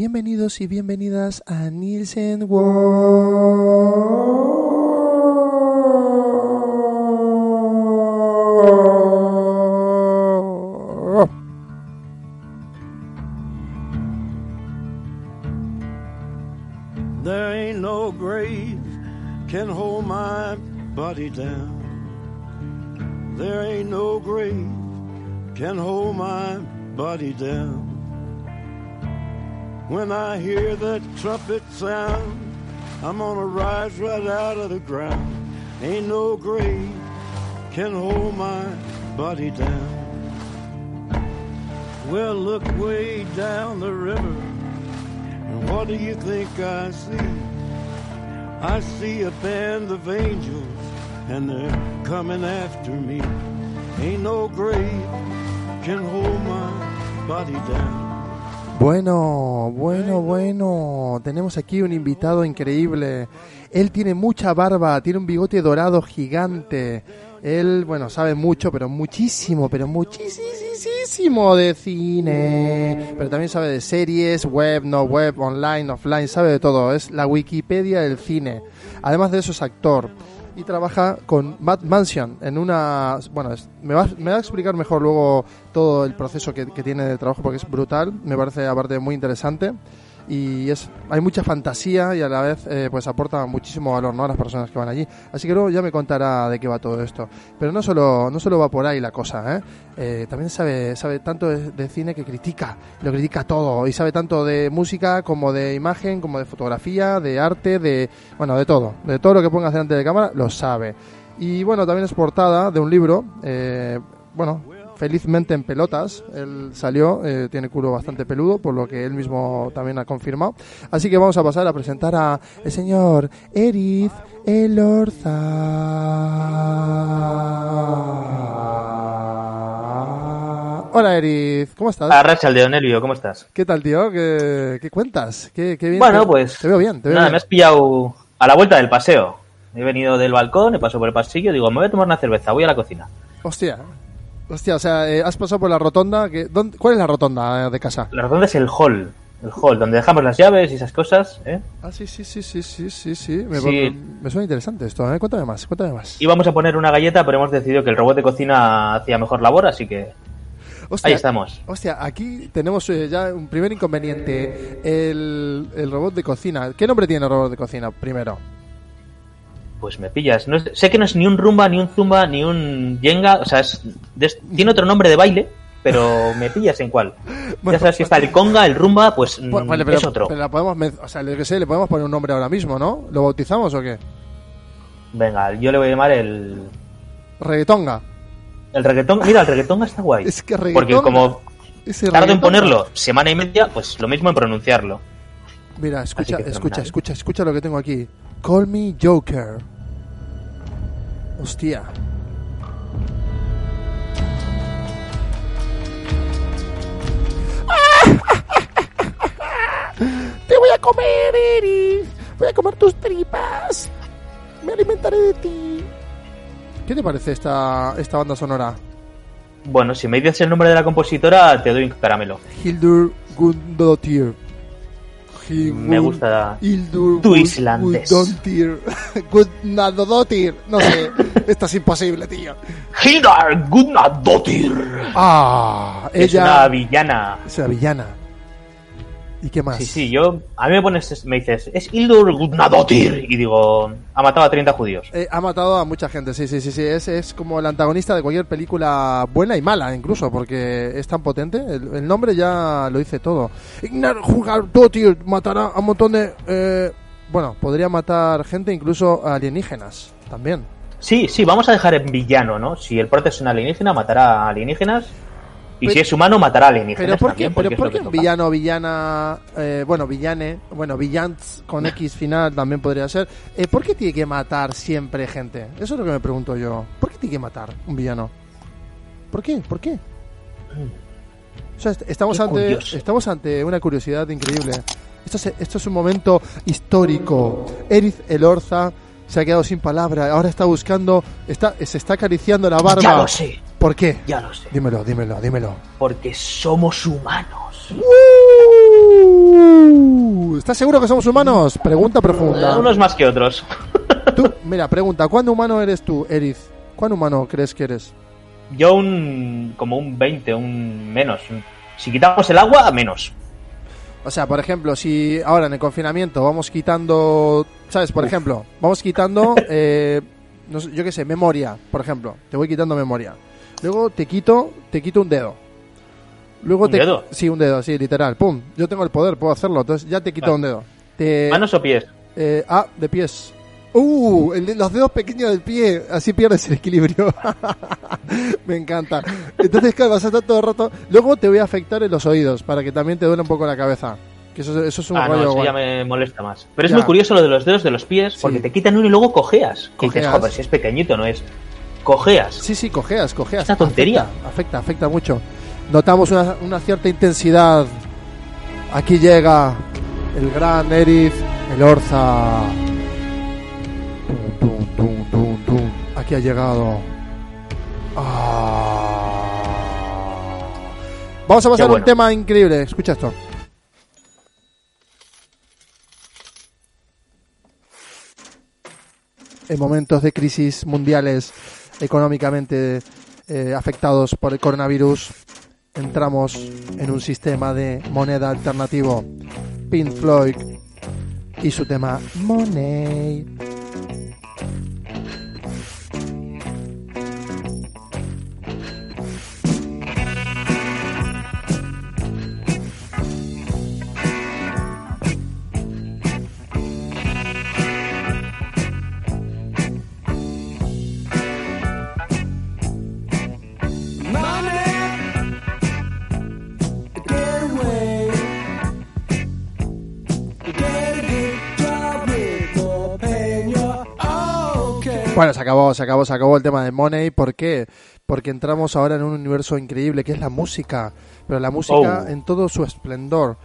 Bienvenidos y bienvenidas a Nielsen World. Trumpet sound, I'm gonna rise right out of the ground. Ain't no grave can hold my body down. Well, look way down the river, and what do you think I see? I see a band of angels, and they're coming after me. Ain't no grave can hold my body down. Bueno, bueno, bueno. Tenemos aquí un invitado increíble. Él tiene mucha barba, tiene un bigote dorado gigante. Él, bueno, sabe mucho, pero muchísimo, pero muchísimo de cine. Pero también sabe de series, web, no web, online, offline, sabe de todo. Es la Wikipedia del cine. Además de eso es actor y trabaja con Matt Mansion en una... Bueno, me, va, me va a explicar mejor luego todo el proceso que tiene de trabajo porque es brutal, me parece aparte muy interesante y es hay mucha fantasía y a la vez eh, pues aporta muchísimo valor ¿no? a las personas que van allí. Así que luego ya me contará de qué va todo esto. Pero no solo, no solo va por ahí la cosa, ¿eh? Eh, también sabe, sabe tanto de, cine que critica, lo critica todo y sabe tanto de música como de imagen, como de fotografía, de arte, de bueno, de todo, de todo lo que pongas delante de cámara lo sabe. Y bueno, también es portada de un libro, eh, bueno, felizmente en pelotas. Él salió, eh, tiene culo bastante peludo, por lo que él mismo también ha confirmado. Así que vamos a pasar a presentar a el señor Eriz Elorza. Hola Eriz, ¿cómo estás? Arracha de Onelio, ¿cómo estás? ¿Qué tal, tío? ¿Qué, qué cuentas? ¿Qué, qué bien Bueno, te- pues. Te veo bien, te veo Nada, bien. me has pillado a la vuelta del paseo. He venido del balcón, he pasado por el pasillo, digo, me voy a tomar una cerveza, voy a la cocina. Hostia. Hostia, o sea, eh, has pasado por la rotonda. Que, ¿dónde- ¿Cuál es la rotonda eh, de casa? La rotonda es el hall, el hall, donde dejamos las llaves y esas cosas, ¿eh? Ah, sí, sí, sí, sí, sí, sí, sí. Me, Sí. me suena interesante esto, ¿eh? Cuéntame más, cuéntame más. Íbamos a poner una galleta, pero hemos decidido que el robot de cocina hacía mejor labor, así que Hostia, ahí estamos. Hostia, aquí tenemos eh, ya un primer inconveniente. El, el robot de cocina. ¿Qué nombre tiene el robot de cocina primero? Pues me pillas. No es- sé que no es ni un rumba, ni un zumba, ni un jenga, o sea, es- tiene otro nombre de baile, pero me pillas en cuál. Bueno, ya sabes si está el conga, el rumba, pues mm, Pues, vale, pero, es otro. pero la podemos, men- o sea, que sé, le podemos poner un nombre ahora mismo, ¿no? ¿Lo bautizamos o qué? Venga, yo le voy a llamar el, Reggaetonga. el reggaetón. Mira, el reggaetón está guay. Es que Porque reggaetonga. como tardo en reggaetonga. ponerlo semana y media, pues lo mismo en pronunciarlo. Mira, escucha, que escucha, escucha, escucha lo que tengo aquí. Call me Joker. Hostia. Te voy a comer, Eris. Voy a comer tus tripas. Me alimentaré de ti. ¿Qué te parece esta, esta banda sonora? Bueno, si me dices el nombre de la compositora, te doy un caramelo. Hildur Gudnadottir. Me gusta Hildur tu islandés. Gudnadottir. No sé, esto es imposible, tío. Hildar Gudnadottir. Ah, Es ella una villana. es una villana. ¿Y qué más? Sí, sí, yo. A mí me pones. Me dices, es Hildur Gudnadottir. Y digo, ha matado a 30 judíos. Eh, ha matado a mucha gente, sí, sí, sí, sí. Es, es como el antagonista de cualquier película buena y mala, incluso, porque es tan potente. El, el nombre ya lo dice todo. Ignar Jugardotir matará a un montón de. eh, bueno, podría matar gente, incluso alienígenas, también. Sí, sí, vamos a dejar en villano, ¿no? Si el prota es un alienígena, matará a alienígenas. Y Pero- si es humano, matará a alienígenas. Pero ¿por qué, porque pero por qué un villano, villana, eh, bueno, villane, bueno, villants con X final también podría ser. Eh, ¿Por qué tiene que matar siempre gente? Eso es lo que me pregunto yo. ¿Por qué tiene que matar un villano? ¿Por qué? ¿Por qué? O sea, est- estamos Qué ante, curioso. estamos ante una curiosidad increíble. Esto es, esto es un momento histórico. Eriz Elorza se ha quedado sin palabra. Ahora está buscando, está, se está acariciando la barba. Ya lo sé, ¿Por qué? ya lo sé. Dímelo, dímelo, dímelo. Porque somos humanos. ¡Uh! ¿Estás seguro que somos humanos? Pregunta profunda. Unos más que otros. Tú, mira, pregunta, ¿cuándo humano eres tú, Eriz? ¿Cuán humano crees que eres? Yo un como un 20, un menos. Si quitamos el agua, menos. O sea, por ejemplo, si ahora en el confinamiento vamos quitando, ¿sabes? Por ejemplo, vamos quitando, eh, no sé, yo qué sé, memoria, por ejemplo. Te voy quitando memoria. Luego te quito, te quito un dedo. Luego ¿Un te, dedo? Sí, un dedo, sí, literal. Pum. Yo tengo el poder, puedo hacerlo. Entonces ya te quito un dedo. Te, ¿Manos o pies? eh, ah, de pies. Uh, el de- los dedos pequeños del pie, así pierdes el equilibrio. Me encanta. Entonces, claro, vas a estar todo el rato. Luego te voy a afectar en los oídos para que también te duele un poco la cabeza. Que eso, eso es un Ah, no, rollo eso guay. ya me molesta más. Pero es Ya. muy curioso lo de los dedos de los pies, porque Sí. te quitan uno y luego cojeas. Dices, Cojeas. joder, si es pequeñito, no es. Cojeas. Sí, sí, cojeas, cojeas. Es una tontería. Afecta, afecta, afecta mucho. Notamos una, una cierta intensidad. Aquí llega el gran Erith, el Orza. Tum, tum, tum, tum, tum. Aquí ha llegado. Ah. Vamos a pasar a un tema increíble. Escucha esto. En momentos de crisis mundiales económicamente eh, afectados por el coronavirus, entramos en un sistema de moneda alternativo. Pink Floyd y su tema Money. Bueno, se acabó, se acabó, se acabó el tema de Money. ¿Por qué? Porque entramos ahora en un universo increíble que es la música. Pero la música Oh. en todo su esplendor.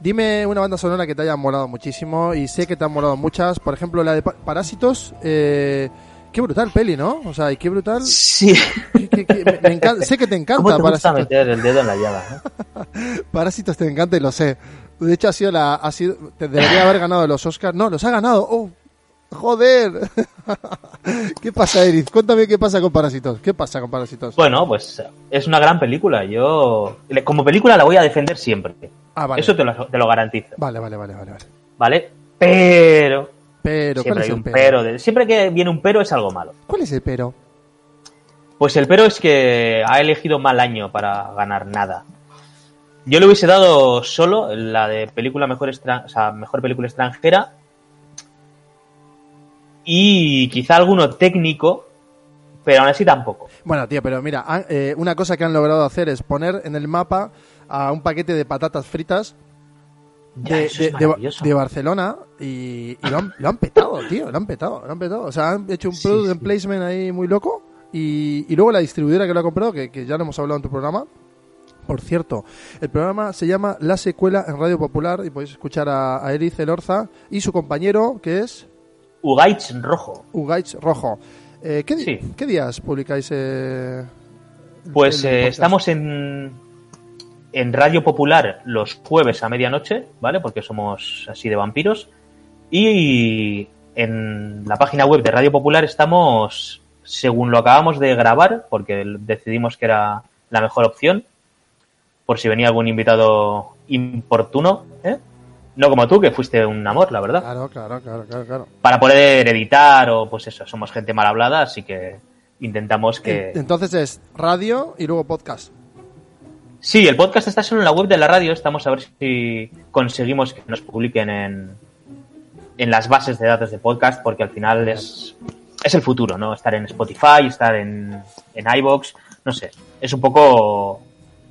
Dime una banda sonora que te haya molado muchísimo y sé que te han molado muchas. Por ejemplo, la de Pa- Parásitos. Eh, qué brutal peli, ¿no? O sea, y qué brutal. Sí. qué- qué- qué- me- encanta- sé que te ¿Cómo encanta te gusta Parásitos. meter el dedo en la llaga? eh? Parásitos te encanta y lo sé. De hecho, ha sido la. Ha sido, te debería haber ganado los Oscars. No, los ha ganado. ¡Oh! ¡Joder! ¿Qué pasa, Eric? Cuéntame qué pasa con Parásitos. ¿Qué pasa con Parásitos? Bueno, pues es una gran película. Yo, como película, la voy a defender siempre. Ah, vale. Eso te lo, te lo garantizo. Vale, vale, vale, vale. vale. ¿Vale? Pero. Pero, ¿cuál siempre hay un pero? pero. de- siempre que viene un pero es algo malo. ¿Cuál es el pero? Pues el pero es que ha elegido mal año para ganar nada. Yo le hubiese dado solo la de película mejor, extra- o sea, mejor película extranjera y quizá alguno técnico, pero aún así tampoco. Bueno, tío, pero mira, han- eh, una cosa que han logrado hacer es poner en el mapa a un paquete de patatas fritas Ya, de, de- es de- maravilloso. de Barcelona y, y lo, han, lo han petado, tío, lo han petado, lo han petado. O sea, han hecho un Sí, product sí. placement ahí muy loco y, y luego la distribuidora que lo ha comprado, que, que ya lo hemos hablado en tu programa. Por cierto, el programa se llama La Secuela en Radio Popular y podéis escuchar a, a Eriz Elorza y su compañero, que es Ugaich Rojo. Ugaich Rojo. Eh, ¿qué, Sí. ¿Qué días publicáis? eh, Pues eh, estamos en, en Radio Popular los jueves a medianoche, ¿vale? Porque somos así de vampiros. Y en la página web de Radio Popular estamos, según lo acabamos de grabar, porque decidimos que era la mejor opción, por si venía algún invitado importuno, ¿eh? No como tú, que fuiste un amor, la verdad. Claro, claro, claro, claro, claro. Para poder editar o pues eso, somos gente mal hablada, así que intentamos que... En- Entonces es radio y luego podcast. Sí, el podcast está solo en la web de la radio. Estamos a ver si conseguimos que nos publiquen en, en las bases de datos de podcast, porque al final es, es el futuro, ¿no? Estar en Spotify, estar en, en iBox, no sé. Es un poco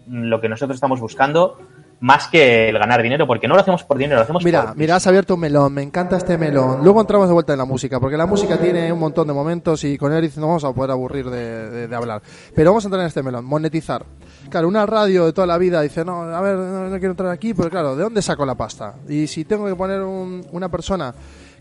lo que nosotros estamos buscando, más que el ganar dinero, porque no lo hacemos por dinero, lo hacemos Mira, por. mira, has abierto un melón, me encanta este melón. Luego entramos de vuelta en la música, porque la música tiene un montón de momentos y con Eric no vamos a poder aburrir de, de- de hablar. Pero vamos a entrar en este melón, monetizar. Claro, una radio de toda la vida dice, no, a ver, no, no quiero entrar aquí, pero claro, ¿de dónde saco la pasta? Y si tengo que poner un- una persona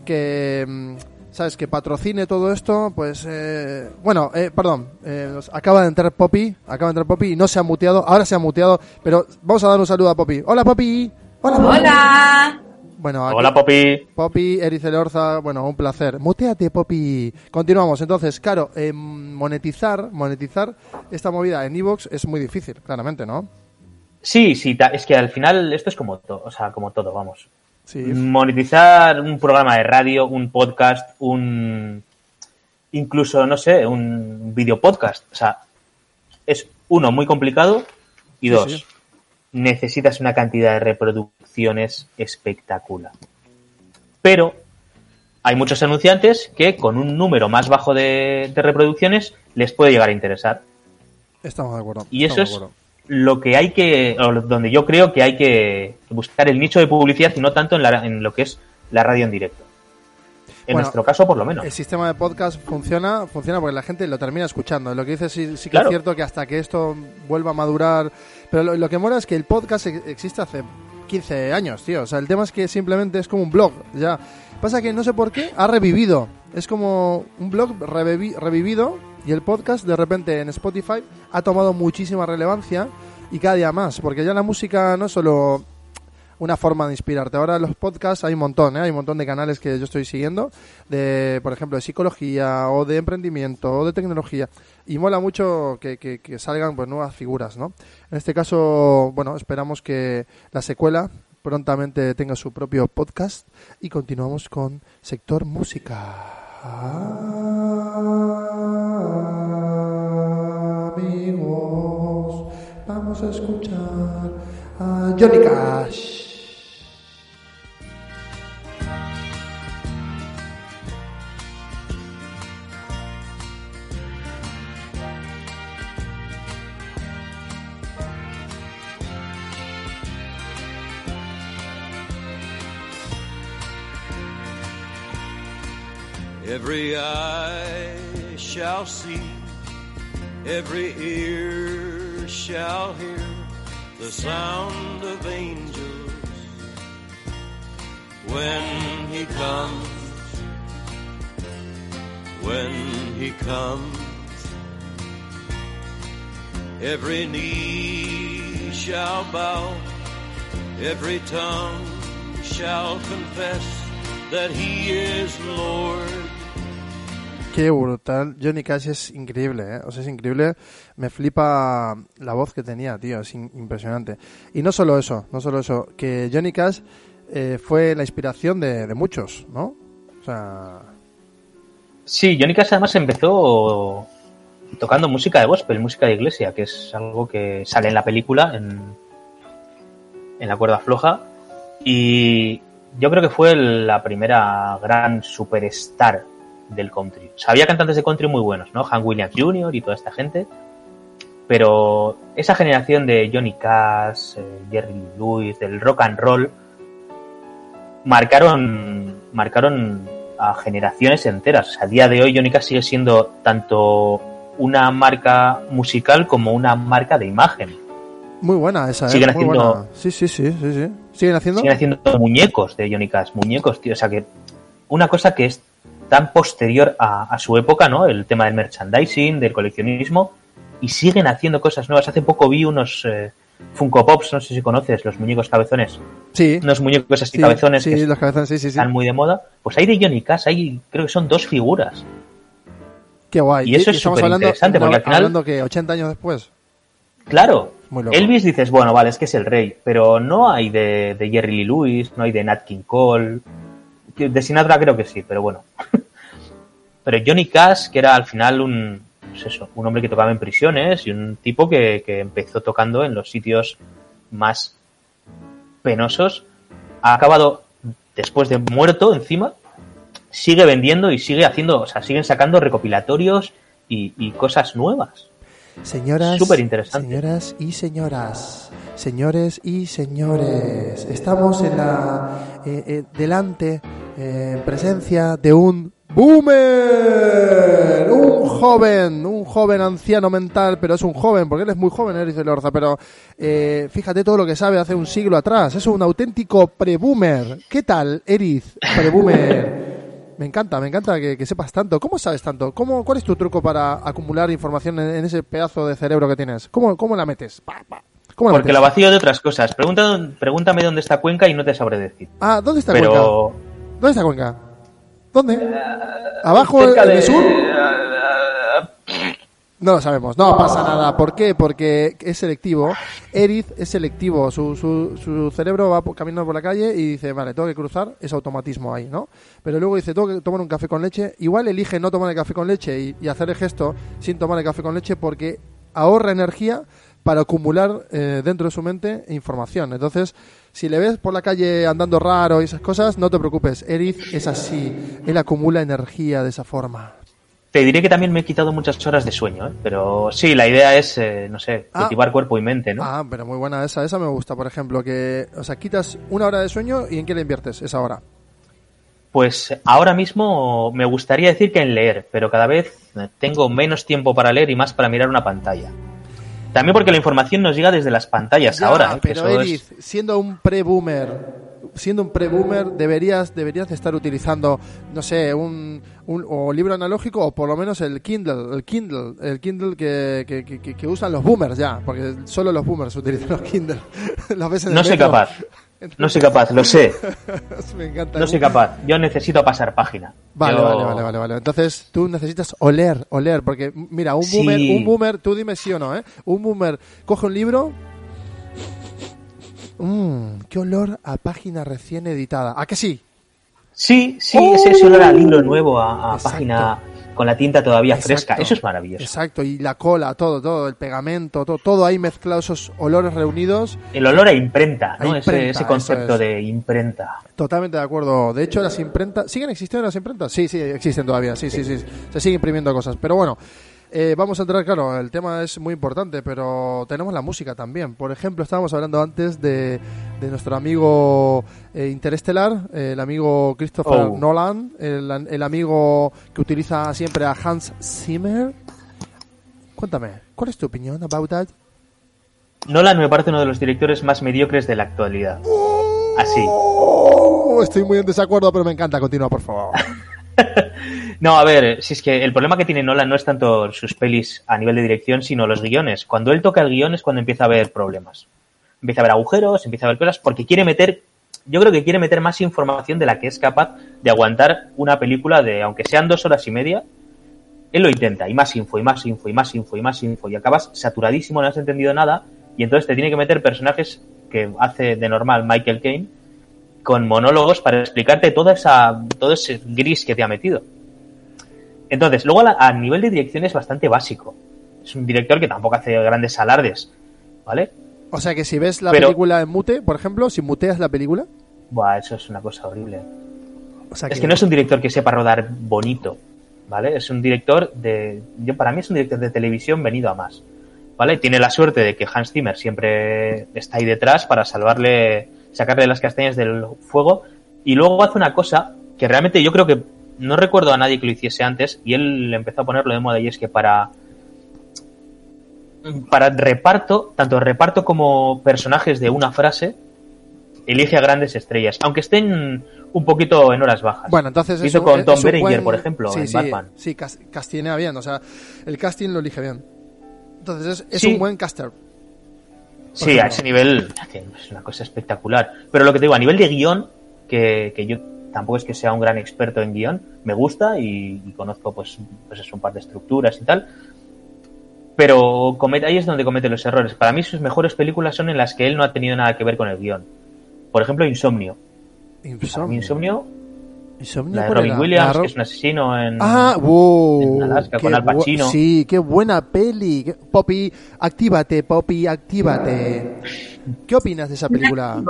que, mm, ¿sabes?, que patrocine todo esto, pues, eh, bueno, eh, perdón, eh, acaba de entrar Poppy, acaba de entrar Poppy y no se ha muteado, ahora se ha muteado, pero vamos a dar un saludo a Poppy. Hola Poppy. Hola Poppy. Hola. Bueno, aquí- Hola, Poppy. Poppy, Eric Elorza, bueno, un placer. Muteate, Poppy. Continuamos. Entonces, claro, eh, monetizar, monetizar esta movida en Evox es muy difícil, claramente, ¿no? Sí, sí, es que al final esto es como todo, o sea, como todo, vamos. Sí. Monetizar un programa de radio, un podcast, un incluso, no sé, un video podcast. O sea, es uno, muy complicado y Sí, dos, sí. necesitas una cantidad de reproducciones espectacular. Pero hay muchos anunciantes que con un número más bajo de, de reproducciones les puede llegar a interesar. Estamos de acuerdo. Y eso es. Lo que hay que, o donde yo creo que hay que buscar el nicho de publicidad y no tanto en, la- en lo que es la radio en directo. En Bueno, nuestro caso, por lo menos. El sistema de podcast funciona, funciona porque la gente lo termina escuchando. Lo que dices sí, sí que Claro. es cierto que hasta que esto vuelva a madurar. Pero lo, lo que mola es que el podcast ex- existe hace 15 años, tío. O sea, el tema es que simplemente es como un blog. Ya. Pasa que no sé por qué ha revivido. Es como un blog revivi- revivido y el podcast de repente en Spotify ha tomado muchísima relevancia y cada día más. Porque ya la música no solo una forma de inspirarte. Ahora los podcasts hay un montón, ¿eh? hay un montón de canales que yo estoy siguiendo, de, por ejemplo, de psicología o de emprendimiento o de tecnología. Y mola mucho que, que- salgan pues nuevas figuras, ¿no? En este caso, bueno, esperamos que la secuela prontamente tenga su propio podcast y continuamos con sector música. Amigos, vamos a escuchar a Johnny Cash. Bow, every tongue shall confess that he is Lord. Qué brutal. Johnny Cash es increíble, ¿eh? O sea, es increíble. Me flipa la voz que tenía, tío. Es impresionante. Y no solo eso, no solo eso. Que Johnny Cash eh, fue la inspiración de, de muchos, ¿no? O sea... Sí, Johnny Cash además empezó tocando música de gospel, música de iglesia, que es algo que sale en la película, en, en la cuerda floja. Y yo creo que fue la primera gran superstar del country. O sea, había cantantes de country muy buenos, ¿no? Hank Williams Jr. y toda esta gente. Pero esa generación de Johnny Cash, eh, Jerry Lewis, del rock and roll, marcaron, marcaron a generaciones enteras. O sea, a día de hoy Johnny Cash sigue siendo tanto una marca musical como una marca de imagen. Muy buena esa, ¿eh? Siguen Muy haciendo- buena. Sí, sí, sí, sí, sí. ¿Siguen haciendo? Siguen haciendo muñecos de Johnny Cash, muñecos, tío. O sea que una cosa que es tan posterior a, a su época, ¿no? El tema del merchandising, del coleccionismo, y siguen haciendo cosas nuevas. Hace poco vi unos eh, Funko Pops, no sé si conoces, los muñecos cabezones. Sí. Unos muñecos así sí, cabezones sí, que los cabezones, sí, sí, están muy de moda. Pues hay de Johnny Cash, hay, creo que son dos figuras. Qué guay. y eso es estamos superinteresante, hablando, porque al final- hablando que 80 años después. Claro, Elvis dices, bueno, vale, es que es el rey, pero no hay de, de Jerry Lee Lewis, no hay de Nat King Cole, de Sinatra creo que sí, pero bueno. pero Johnny Cash, que era al final un, pues un hombre que tocaba en prisiones y un tipo que, que empezó tocando en los sitios más penosos, ha acabado después de muerto encima, sigue vendiendo y sigue haciendo, o sea, siguen sacando recopilatorios y cosas nuevas. Señoras, señoras y señoras, señores y señores, estamos en la eh, eh, delante, eh, en presencia de un boomer, un joven, un joven anciano mental, pero es un joven porque él es muy joven, Eric de Lorza, pero eh, fíjate todo lo que sabe hace un siglo atrás, es un auténtico pre-boomer. ¿Qué tal, Eriz, pre-boomer? Me encanta, me encanta que, que sepas tanto. ¿Cómo sabes tanto? ¿Cómo, ¿Cuál es tu truco para acumular información en, en ese pedazo de cerebro que tienes? ¿Cómo, cómo la metes? Pa, pa. ¿Cómo la Porque metes? la vacío de otras cosas. Pregunta, pregúntame dónde está Cuenca y no te sabré decir. Ah, ¿dónde está Cuenca? ¿Dónde está Cuenca? ¿Dónde? ¿Abajo en el sur? No lo sabemos, no pasa nada. ¿Por qué? Porque es selectivo. Eriz es selectivo. Su, su, su cerebro va caminando por la calle y dice, vale, tengo que cruzar, es automatismo ahí, ¿no? Pero luego dice, tengo que tomar un café con leche. Igual elige no tomar el café con leche y, hacer el gesto sin tomar el café con leche porque ahorra energía para acumular eh, dentro de su mente información. Entonces, si le ves por la calle andando raro y esas cosas, no te preocupes. Eriz es así. Él acumula energía de esa forma. Te diré que también me he quitado muchas horas de sueño, ¿eh? pero sí, la idea es, eh, no sé, Ah. cultivar cuerpo y mente, ¿no? Ah, pero muy buena esa. Esa me gusta, por ejemplo, que, o sea, quitas una hora de sueño y ¿en qué le inviertes esa hora? Pues ahora mismo me gustaría decir que en leer, pero cada vez tengo menos tiempo para leer y más para mirar una pantalla. También porque la información nos llega desde las pantallas Ya, ahora. ¿eh? pero eso es- siendo un pre-boomer, siendo un pre-boomer, deberías, deberías de estar utilizando, no sé, un, un o libro analógico o por lo menos el Kindle, el Kindle, el Kindle que, que, que- que- usan los boomers ya, porque solo los boomers utilizan los Kindle. Los ves en el No soy metro. capaz. No soy capaz, lo sé. Me encanta. No soy capaz. Yo necesito pasar página. Vale, Yo- vale, vale, vale, vale. Entonces tú necesitas oler, oler, porque mira, un Sí. boomer, un boomer, tú dime sí o no, ¿eh? Un boomer coge un libro. Mmm, qué olor a página recién editada. ¿A que sí? Sí, sí, ese es olor a libro nuevo, a, ¡Oh! Página con la tinta todavía fresca. Eso es maravilloso. Exacto, y la cola, todo, todo, el pegamento, todo, todo ahí mezclado, esos olores reunidos. El olor a imprenta, A ¿no? imprenta, ese, ese concepto es. de imprenta. Totalmente de acuerdo. De hecho, las imprentas. ¿Siguen existiendo las imprentas? Sí, sí, existen todavía. Sí, sí, sí. Se siguen imprimiendo cosas. Pero bueno, eh, vamos a entrar, claro, el tema es muy importante, pero tenemos la música también. Por ejemplo, estábamos hablando antes de, de nuestro amigo eh, interestelar, eh, el amigo Christopher Oh. Nolan, el, el amigo que utiliza siempre a Hans Zimmer. Cuéntame, ¿cuál es tu opinión about that? Nolan me parece uno de los directores más mediocres de la actualidad. Así. Oh, estoy muy en desacuerdo, pero me encanta. Continúa, por favor. No, a ver, si es que el problema que tiene Nolan no es tanto sus pelis a nivel de dirección, sino los guiones. Cuando él toca el guion es cuando empieza a haber problemas. Empieza a haber agujeros, empieza a haber cosas, porque quiere meter, yo creo que quiere meter más información de la que es capaz de aguantar una película de, aunque sean dos horas y media, él lo intenta, y más info, y más info, y más info, y más info, y acabas saturadísimo, no has entendido nada, y entonces te tiene que meter personajes que hace de normal Michael Caine con monólogos para explicarte toda esa, todo ese gris que te ha metido. Entonces, luego a, la- a nivel de dirección es bastante básico. Es un director que tampoco hace grandes alardes, ¿vale? O sea que si ves la Pero- película en mute, por ejemplo, si muteas la película, Buah, eso es una cosa horrible. o sea Es que no es un director que sepa rodar bonito, ¿vale? Es un director de... Yo, para mí es un director de televisión venido a más, ¿vale? Tiene la suerte de que Hans Zimmer siempre está ahí detrás para salvarle, sacarle las castañas del fuego y luego hace una cosa que realmente yo creo que no recuerdo a nadie que lo hiciese antes y él empezó a ponerlo de moda y es que para para reparto, tanto reparto como personajes de una frase, elige a grandes estrellas, aunque estén un poquito en horas bajas. Bueno, entonces hizo eso con Tom Berenger, buen- por ejemplo, sí, en sí, Batman. Sí, cas- castinea bien, o sea, el casting lo elige bien. Entonces es, es Sí. un buen caster. Sí, a ese nivel es una cosa espectacular. Pero lo que te digo, a nivel de guion, que, que yo tampoco es que sea un gran experto en guion, me gusta y, y conozco pues, pues es un par de estructuras y tal. Pero comete, ahí es donde comete los errores. Para mí sus mejores películas son en las que él no ha tenido nada que ver con el guion. Por ejemplo, Insomnio. Insomnio, Insomnio, la de ¿cuál Robin era? Williams, La Ro- que es un asesino en... Ah, wow. en Alaska con Al Pacino. Sí, qué buena peli. Poppy, actívate, Poppy, actívate. ¿Qué opinas de esa película?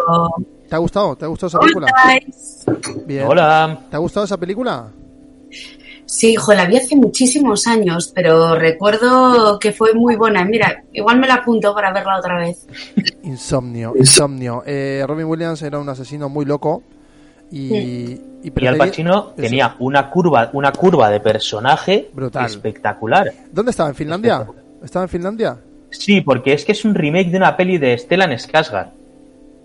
¿Te ha gustado? ¿Te ha gustado esa película? Bien. Hola. ¿Te ha gustado esa película? Sí, hijo, la vi hace muchísimos años, pero recuerdo que fue muy buena. Mira, igual me la apunto para verla otra vez. Insomnio, Insomnio. Eh, Robin Williams era un asesino muy loco y, y, Y Al Pacino Eso. tenía una curva, una curva de personaje Brutal. espectacular. ¿Dónde estaba? ¿En Finlandia? ¿Estaba en Finlandia? Sí, porque es que es un remake de una peli de Stellan Skarsgård.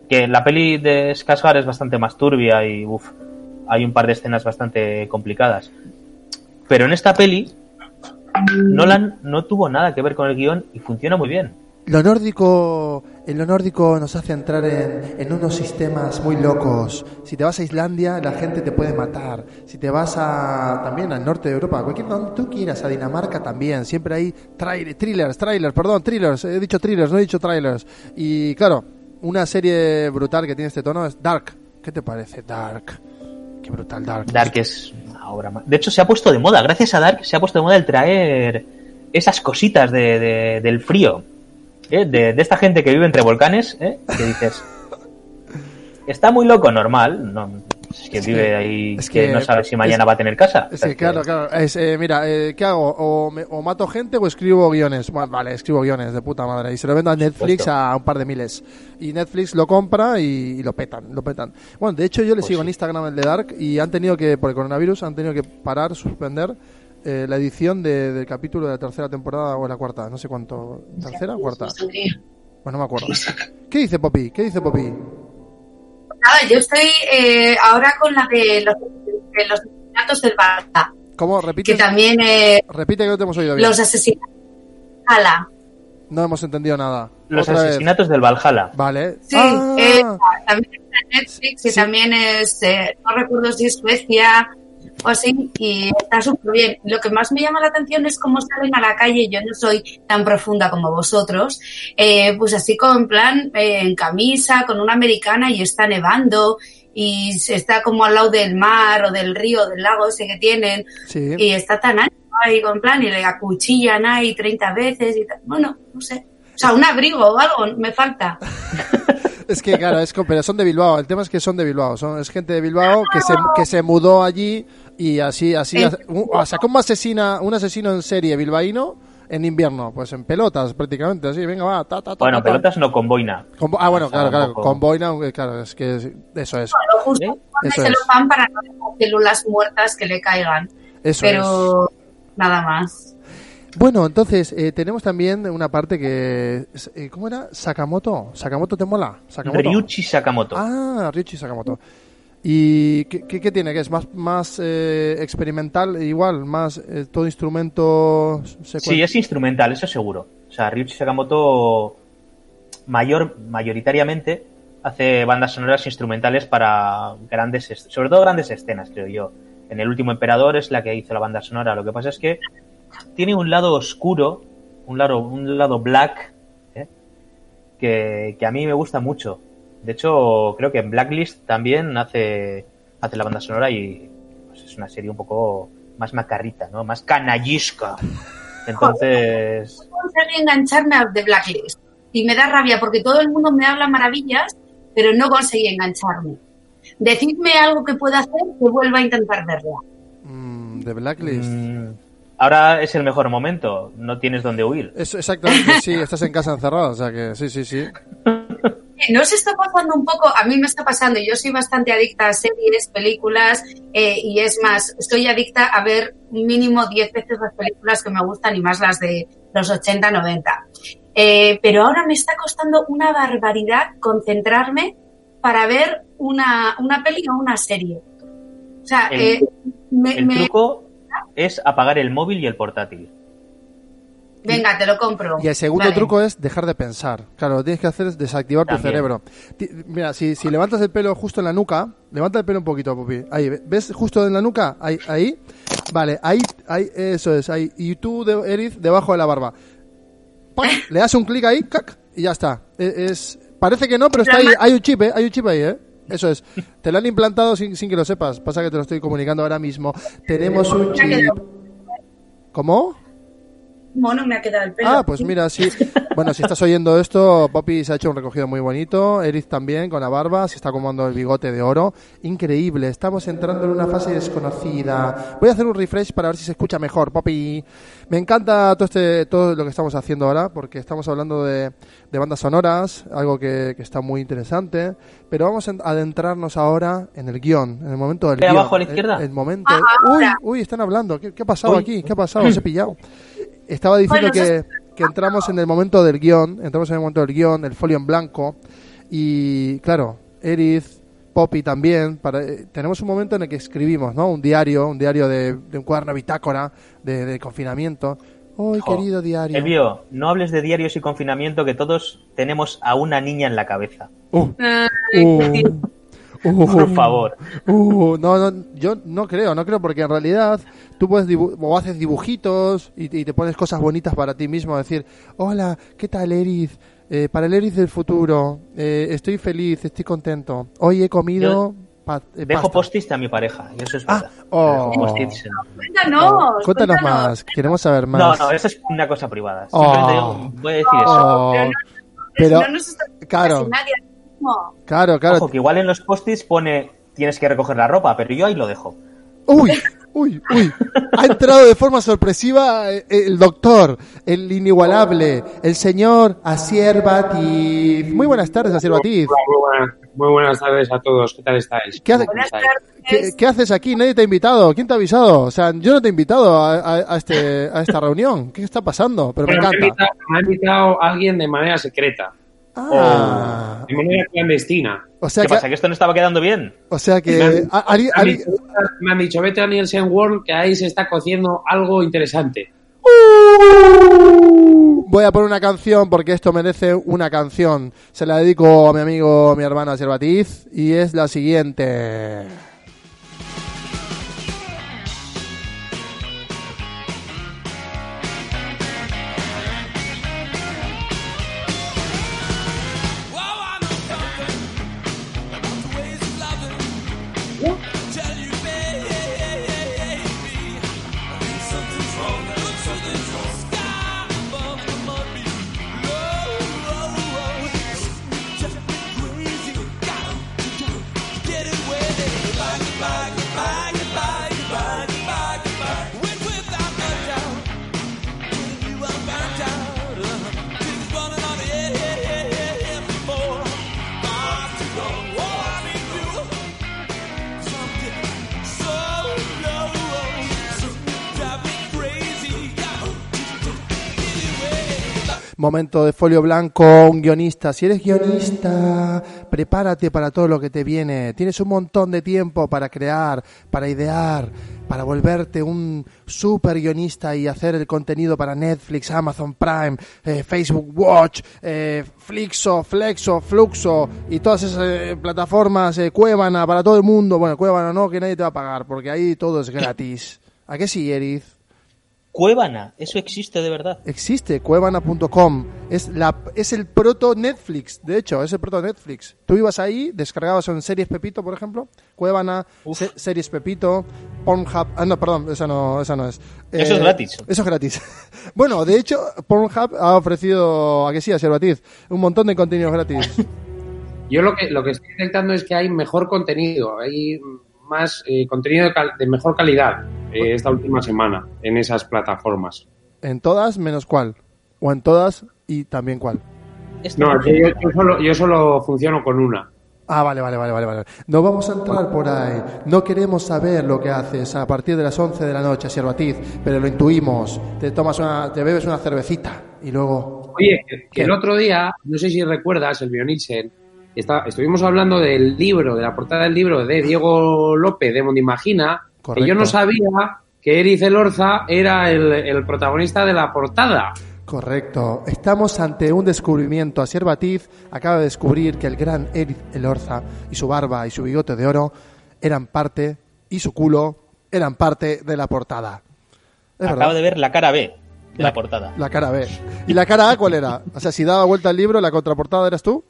Que la peli de Skarsgård es bastante más turbia y uf, hay un par de escenas bastante complicadas. Pero en esta peli, Nolan no tuvo nada que ver con el guion y funciona muy bien. Lo nórdico, en lo nórdico nos hace entrar en, unos sistemas muy locos. Si te vas a Islandia, la gente te puede matar. Si te vas a, también al norte de Europa, cualquier donde tú quieras, a Dinamarca también. Siempre hay trail- thrillers, trailers, perdón, thrillers. He dicho thrillers, no he dicho trailers. Y claro, una serie brutal que tiene este tono es Dark. ¿Qué te parece Dark? Qué brutal Dark. Dark es una obra más. De hecho, se ha puesto de moda, gracias a Dark, se ha puesto de moda el traer esas cositas de, de- del frío. ¿Eh? De, de esta gente que vive entre volcanes, ¿eh? que dices. Está muy loco, normal. No, es que Es vive que- ahí, es que, que- no sabe si mañana es- va a tener casa. Es O sea, que, claro, claro. Es, eh, mira, eh, ¿qué hago? O, me- o mato gente o escribo guiones. Bueno, vale, escribo guiones de puta madre. Y se lo vendo a Netflix supuesto. a un par de miles. Y Netflix lo compra y, y lo petan, lo petan. Bueno, de hecho yo le Pues sigo sí. en Instagram el de Dark y han tenido que, por el coronavirus, han tenido que parar, suspender eh, la edición de- del capítulo de la tercera temporada o la cuarta. No sé cuánto. ¿Tercera o cuarta? Pues no me acuerdo. ¿Qué dice Poppy? ¿Qué dice Poppy? Nada, yo estoy eh, ahora con la de los, de los asesinatos del Valhalla, ¿Cómo? que Repite, también eh, repite que no te hemos oído bien. los asesinatos del Valhalla. No hemos entendido nada. Los Otra vez. asesinatos del Valhalla. Vale. Sí, Ah, eh, también está Netflix y Sí. también es, eh, no recuerdo si es Suecia o así, y está súper bien. Lo que más me llama la atención es cómo salen a la calle, yo no soy tan profunda como vosotros, eh, pues así con plan eh, en camisa, con una americana y está nevando y se está como al lado del mar o del río, del lago ese que tienen, sí. y está tan ancho ahí con plan y le acuchillan ahí 30 veces y tal. Bueno, no sé. O sea, un abrigo o algo me falta. Es que, claro, es, pero son de Bilbao. El tema es que son de Bilbao. Son, es gente de Bilbao que se, que se mudó allí y así, así, Eh. un- o sacó un asesina, un asesino en serie bilbaíno en invierno, pues en pelotas prácticamente, así, venga, va, ta, ta, ta. Bueno, ta, ta. pelotas no con boina. Con ah, bueno, O sea, claro, claro, poco- con boina, aunque, claro, es que es- eso es, Lo justo ¿Eh? Eso es. celofán para no dejar células muertas que le caigan. eso es. Pero nada más. Bueno, entonces eh, tenemos también una parte que, es- eh, ¿cómo era? Sakamoto. Sakamoto te mola. Sakamoto. Ryuichi Sakamoto. Ah, Ryuichi Sakamoto. ¿Y qué, qué- tiene? ¿Qué es más, más eh, experimental? Igual, más eh, todo instrumento Sí, es instrumental, eso seguro. O sea, Ryuichi Sakamoto mayor, mayoritariamente hace bandas sonoras instrumentales para grandes, sobre todo grandes escenas, creo yo. En El último emperador es la que hizo la banda sonora. Lo que pasa es que tiene un lado oscuro, un lado, un lado black, ¿eh? que, que a mí me gusta mucho. De hecho, creo que en Blacklist también hace, hace la banda sonora y pues, es una serie un poco más macarrita, ¿no? Más canallisca. Entonces, No conseguí engancharme a The Blacklist. Y me da rabia porque todo el mundo me habla maravillas, pero no conseguí engancharme. Decidme algo que pueda hacer que vuelva a intentar verla. Mm, de Blacklist. mm, ahora es el mejor momento. No tienes dónde huir. Eso, exactamente, sí, estás en casa encerrado, o sea que sí, sí, sí. ¿No os está pasando un poco? A mí me está pasando. Yo soy bastante adicta a series, películas, eh, y es más, estoy adicta a ver mínimo 10 veces las películas que me gustan y más las de los 80, 90. Eh, pero ahora me está costando una barbaridad concentrarme para ver una, una peli o una serie. O sea, El- eh, me- El me- truco es apagar el móvil y el portátil. Venga, te lo compro. Y el segundo Vale. truco es dejar de pensar. Claro, lo que tienes que hacer es desactivar tu cerebro. Mira, si, si levantas el pelo justo en la nuca, levanta el pelo un poquito, Pupi. Ahí, ¿ves justo en la nuca? Ahí, ahí. Vale, ahí, ahí, eso es, ahí. Y tú, de, Eriz, debajo de la barba. ¡Pac! Le das un clic ahí, ¡cac! y ya está. E- Es, parece que no, pero está ahí, hay un chip, ¿eh? Hay un chip ahí, ¿eh? Eso es. Te lo han implantado sin, sin que lo sepas. Pasa que te lo estoy comunicando ahora mismo. Tenemos un chip. ¿Cómo? Mono, me ha quedado el pelo. Ah, pues mira, sí. Bueno, si estás oyendo esto, Poppy se ha hecho un recogido muy bonito. Eriz también, con la barba, se está acomodando el bigote de oro. Increíble, estamos entrando en una fase desconocida. Voy a hacer un refresh para ver si se escucha mejor, Poppy. Me encanta todo, este, todo lo que estamos haciendo ahora, porque estamos hablando de, de bandas sonoras, algo que, que está muy interesante. Pero vamos a adentrarnos ahora en el guion, en el momento del ¿Ve guion. abajo a la El- izquierda? El, momento. Ah, uy, ahora. uy, están hablando. ¿Qué, qué ha pasado Uy. aquí? ¿Qué ha pasado? Os he pillado. Estaba diciendo Bueno, que, que entramos en el momento del guion, entramos en el momento del guion, el folio en blanco, y claro, Eriz, Poppy también, para, eh, tenemos un momento en el que escribimos, ¿no? Un diario, un diario de, de un cuaderno bitácora de, de confinamiento. ¡Ay, querido diario! Elvio, no hables de diarios y confinamiento que todos tenemos a una niña en la cabeza. Uh, Ay, uh, uh, Por favor. Uh, no, no, yo no creo, no creo, porque en realidad tú puedes dibu- o haces dibujitos y, y te pones cosas bonitas para ti mismo, decir, hola, ¿qué tal Eriz? Eh, para el Eriz del futuro, eh, estoy feliz, estoy contento. Hoy he comido pa- eh, Dejo pasta. post-its a mi pareja, y eso es Ah, verdad. oh. Dejo post-its en- Cuéntanos. Cuéntanos más, queremos saber No, más. no, eso es una cosa privada. Oh. Simplemente yo voy a decir eso. Oh, Pero no- pero, no nos está claro. casi nadie mismo. claro, claro. Ojo, que igual en los post-its pone tienes que recoger la ropa, pero yo ahí lo dejo. Uy, uy, uy. Ha entrado de forma sorpresiva eh, el doctor, el inigualable, el señor Asier Batiz. Muy buenas tardes, Asier Batiz. Muy, buenas, muy buenas tardes a todos. ¿Qué tal estáis? ¿Qué hace- ¿Cómo Buenas estáis? ¿Qué, tardes. qué haces aquí? Nadie te ha invitado. ¿Quién te ha avisado? O sea, yo no te he invitado a, a- a este, a esta reunión. ¿Qué está pasando? Pero me Bueno, me, ha encanta. invitado, me ha invitado alguien de manera secreta, Ah, de manera clandestina. o sea ¿Qué pasa? que, ¿Que esto no estaba quedando bien? o sea Me que, han- Me han, dicho, me han dicho, vete a Nielsen World, que ahí se está cociendo algo interesante. Voy a poner una canción porque esto merece una canción. Se la dedico a mi amigo, mi hermana Servatiz y es la siguiente. Momento de folio blanco, un guionista. Si eres guionista, prepárate para todo lo que te viene. Tienes un montón de tiempo para crear, para idear, para volverte un super guionista y hacer el contenido para Netflix, Amazon Prime, eh, Facebook Watch, eh, Flixo, Flexo, Fluxo y todas esas eh, plataformas, Cuevana, para todo el mundo. Bueno, Cuevana no, que nadie te va a pagar, porque ahí todo es gratis. ¿A qué sí, Eriz? Cuevana, eso existe de verdad. Existe, cuevana.com. Es, la, es el proto Netflix, de hecho, es el proto Netflix. Tú ibas ahí, descargabas en Series Pepito, por ejemplo, Cuevana. Se- Series Pepito, Pornhub. Ah, no, perdón, esa no, esa no es. Eso es gratis. Eso es gratis. bueno, de hecho, Pornhub ha ofrecido, a que sí, a Servatiz, un montón de contenidos gratis. Yo lo que, lo que estoy detectando es que hay mejor contenido, hay más eh, contenido de, cal- de mejor calidad eh, esta última semana en esas plataformas. en todas, menos cuál. O en todas y también cuál. Esto No, yo, yo- solo, yo solo funciono con una. Ah, vale, vale, vale, vale, vale. No vamos a entrar por ahí. No queremos saber lo que haces a partir de las 11 de la noche, Siervatiz, pero lo intuimos. Te tomas una, te bebes una cervecita y luego... Oye, que, el otro día, no sé si recuerdas, el Bionitsen, está, estuvimos hablando del libro, de la portada del libro de Diego López de Mondimagina, que Correcto. yo no sabía que Eric Elorza era el, el protagonista de la portada. Correcto. Estamos ante un descubrimiento. Asier Batiz acaba de descubrir que el gran Eric Elorza y su barba y su bigote de oro eran parte, y su culo eran parte de la portada. Es Acabo verdad. de ver la cara B de La- la portada. La cara B. ¿Y la cara A cuál era? O sea, si daba vuelta el libro, la contraportada eras tú.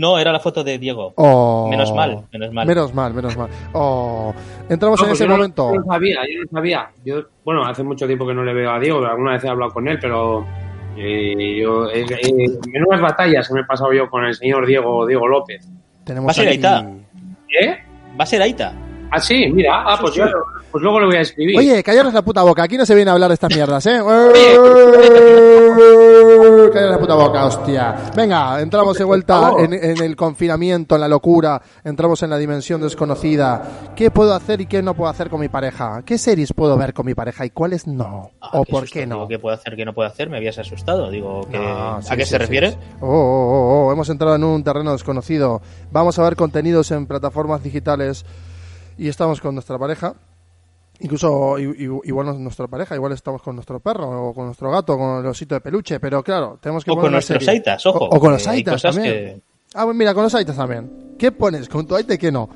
No, era la foto de Diego. Oh. Menos mal, menos mal. Menos mal, menos mal. Oh. Entramos No, en pues ese yo no- momento. Yo no sabía, yo no sabía. Yo, bueno, hace mucho tiempo que no le veo a Diego, alguna vez he hablado con él, pero eh, yo, eh, eh, menudas batallas que me he pasado yo con el señor Diego, Diego López. Tenemos Va a ser Aita. ¿Eh? Va a ser Aita. Ah, sí, mira, ah, pues, sí. yo- pues luego le voy a escribir. Oye, callaros la puta boca. Aquí no se viene a hablar de estas mierdas, ¿eh? Callaros la puta boca, hostia. Venga, entramos de vuelta en, en el confinamiento, en la locura. Entramos en la dimensión desconocida. ¿Qué puedo hacer y qué no puedo hacer con mi pareja? ¿Qué series puedo ver con mi pareja y cuáles no? Ah, ¿O qué por susto. qué no? Digo, ¿Qué puedo hacer, qué no puedo hacer? Me habías asustado. Digo, que- No, sí, ¿a qué sí, se sí, refiere? sí. Oh, oh, oh, oh, hemos entrado en un terreno desconocido. Vamos a ver contenidos en plataformas digitales y estamos con nuestra pareja Incluso igual no es nuestra pareja, igual estamos con nuestro perro o con nuestro gato, con el osito de peluche, pero claro, tenemos que O con nuestros aitas, ojo, O, o con los aitas también. que- Ah, bueno, mira, con los aitas también. ¿Qué pones? ¿Con tu aita y qué no?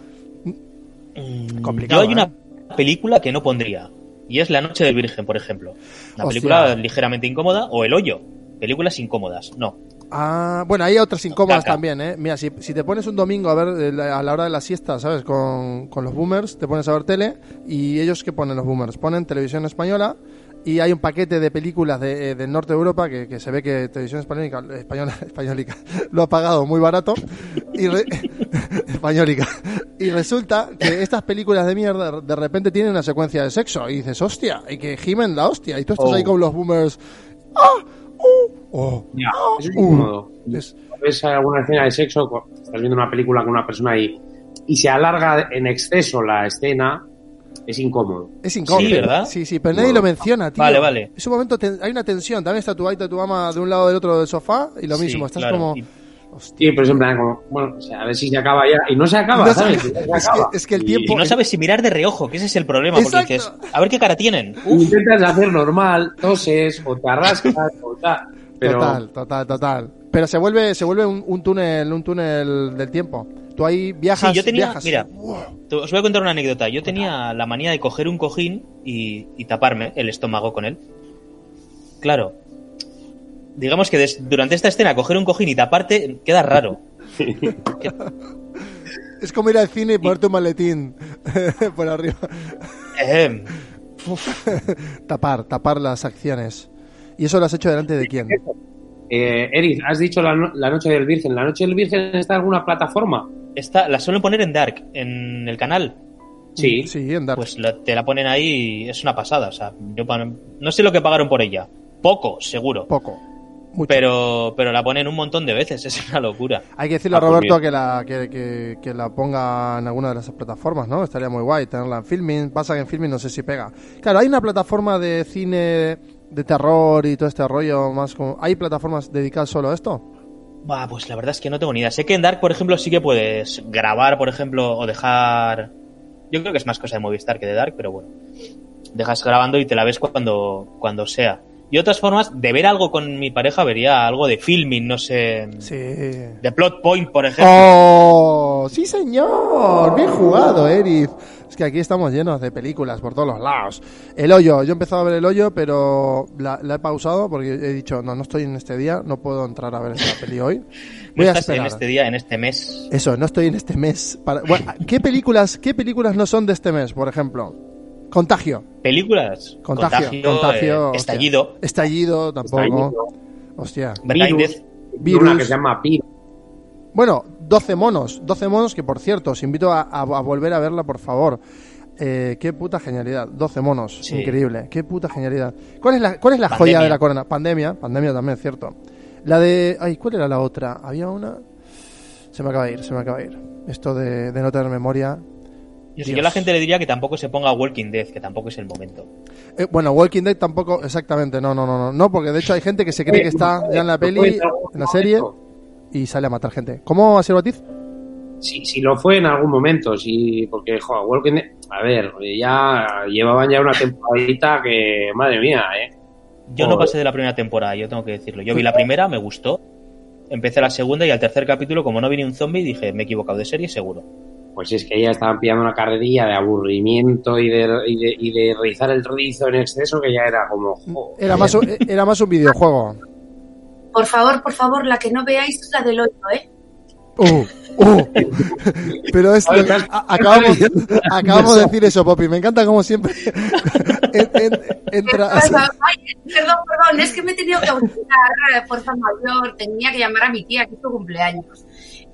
Complicado, Yo hay ¿eh? una película que no pondría. Y es La Noche del Virgen, por ejemplo. Una Hostia. película ligeramente incómoda. O El Hoyo. Películas incómodas. No. Ah, bueno, hay otras incómodas Caca. también, ¿eh? Mira, si, si te pones un domingo a ver eh, la- a la hora de la siesta, ¿sabes? Con, con los boomers, te pones a ver tele y ellos, ¿qué ponen los boomers? Ponen televisión española y hay un paquete de películas de, eh, del norte de Europa que, que se ve que televisión españólica, española, españólica lo ha pagado muy barato y re- españólica y resulta que estas películas de mierda de repente tienen una secuencia de sexo y dices hostia y que gimen la hostia y tú estás Oh. ahí con los boomers ¡Ah! ¡Uh! ¡Oh! Ya, es Uh. incómodo. Es- ves alguna escena de sexo, estás viendo una película con una persona y, y se alarga en exceso la escena, es incómodo. Es incómodo. Sí, ¿verdad? Sí, sí, pero nadie lo menciona, tío. Vale, vale. Es un momento, hay una tensión. También está tu aita, tu ama de un lado del otro del sofá y lo Sí, mismo. Estás claro. como. Y- Hostia. Sí, pero es en plan como, bueno, o sea, a ver si se acaba ya. Y no se acaba, no ¿sabes? No se es, acaba. que, es que el tiempo. Y no sabes si mirar de reojo, que ese es el problema. Porque Exacto. dices, a ver qué cara tienen. Uf, intentas hacer normal, toses, o te arrascas, o tal. Pero Total, total, total. Pero se vuelve, se vuelve un, un túnel, un túnel del tiempo. Tú ahí viajas. Sí, yo tenía- viajas. mira. Wow. te- os voy a contar una anécdota. Yo tenía la manía de coger un cojín y, y taparme el estómago con él. Claro. Digamos que des- durante esta escena coger un cojín y taparte queda raro. Es como ir al cine y ponerte un maletín por arriba. Eh, tapar, tapar las acciones. ¿Y eso lo has hecho delante de quién? Eh, Eric, has dicho la, no- la Noche del Virgen. ¿La Noche del Virgen está en alguna plataforma? esta, la suelen poner en Dark, en el canal. Sí. Sí, en Dark. Pues la- te la ponen ahí y es una pasada. O sea, yo no sé lo que pagaron por ella. Poco, seguro. Poco. Mucho. Pero, pero la ponen un montón de veces. Es una locura. Hay que decirle a Ah, pues Roberto que la, que, que- que la ponga en alguna de las plataformas, ¿no? Estaría muy guay tenerla en Filming. Pasa que en Filming no sé si pega. Claro, hay una plataforma de cine de terror y todo este rollo más como... ¿Hay plataformas dedicadas solo a esto? Bah, pues la verdad es que no tengo ni idea. Sé que en Dark, por ejemplo, sí que puedes grabar, por ejemplo, o dejar. Yo creo que es más cosa de Movistar que de Dark, pero bueno. Dejas grabando y te la ves cuando, cuando sea. Y otras formas, de ver algo con mi pareja, vería algo de filming, no sé. Sí. De Plot Point, por ejemplo. ¡Oh! ¡Sí, señor! Bien jugado, Eric. Es que aquí estamos llenos de películas por todos los lados. El hoyo. Yo he empezado a ver el hoyo, pero la, la he pausado porque he dicho, no, no estoy en este día, no puedo entrar a ver esta peli hoy. No Voy a estás en esperar. este día, en este mes. Eso, no estoy en este mes. Para... Bueno, ¿qué, películas, ¿Qué películas no son de este mes, por ejemplo? Contagio. Películas. Contagio. Contagio. contagio, eh, hostia. estallido. Estallido, tampoco. Estallido. Hostia. Blinded. Virus. Una que se llama Piro. Bueno, 12 monos. 12 monos que, por cierto, os invito a, a- a volver a verla, por favor. Eh, qué puta genialidad. 12 monos. Sí. Increíble. Qué puta genialidad. ¿Cuál es la, cuál es la Pandemia. joya de la corona? Pandemia. Pandemia también, cierto. La de... Ay, ¿cuál era la otra? Había una... Se me acaba de ir, se me acaba de ir. Esto de, de no tener memoria. Dios. yo a la gente le diría que tampoco se ponga Walking Dead, que tampoco es el momento. Eh, bueno, Walking Dead tampoco, exactamente, no, no, no, no, no, porque de hecho hay gente que se cree que está ya en la peli, en la serie, y sale a matar gente. ¿Cómo, Asier Batiz? Si, si lo fue en algún momento, sí, porque, joder, Walking Dead- a ver, ya llevaban ya una temporadita que, madre mía, ¿eh? Yo no pasé de la primera temporada, yo tengo que decirlo. Yo vi la primera, me gustó. Empecé la segunda y al tercer capítulo, como no vi ni un zombie, dije, me he equivocado de serie, seguro. Pues es que ya estaban pillando una carrerilla de aburrimiento y de, y de, y de rizar el rizo en exceso que ya era como, joder. Era más, un- era más un videojuego. Por favor, por favor, la que no veáis es la del hoyo, ¿eh? Uh, uh. Pero es, ver, acabamos, acabamos de decir eso, Poppy. Me encanta como siempre en- en- entra. Ay, perdón, perdón, es que me he tenido que buscar de fuerza mayor, tenía que llamar a mi tía, que es su cumpleaños.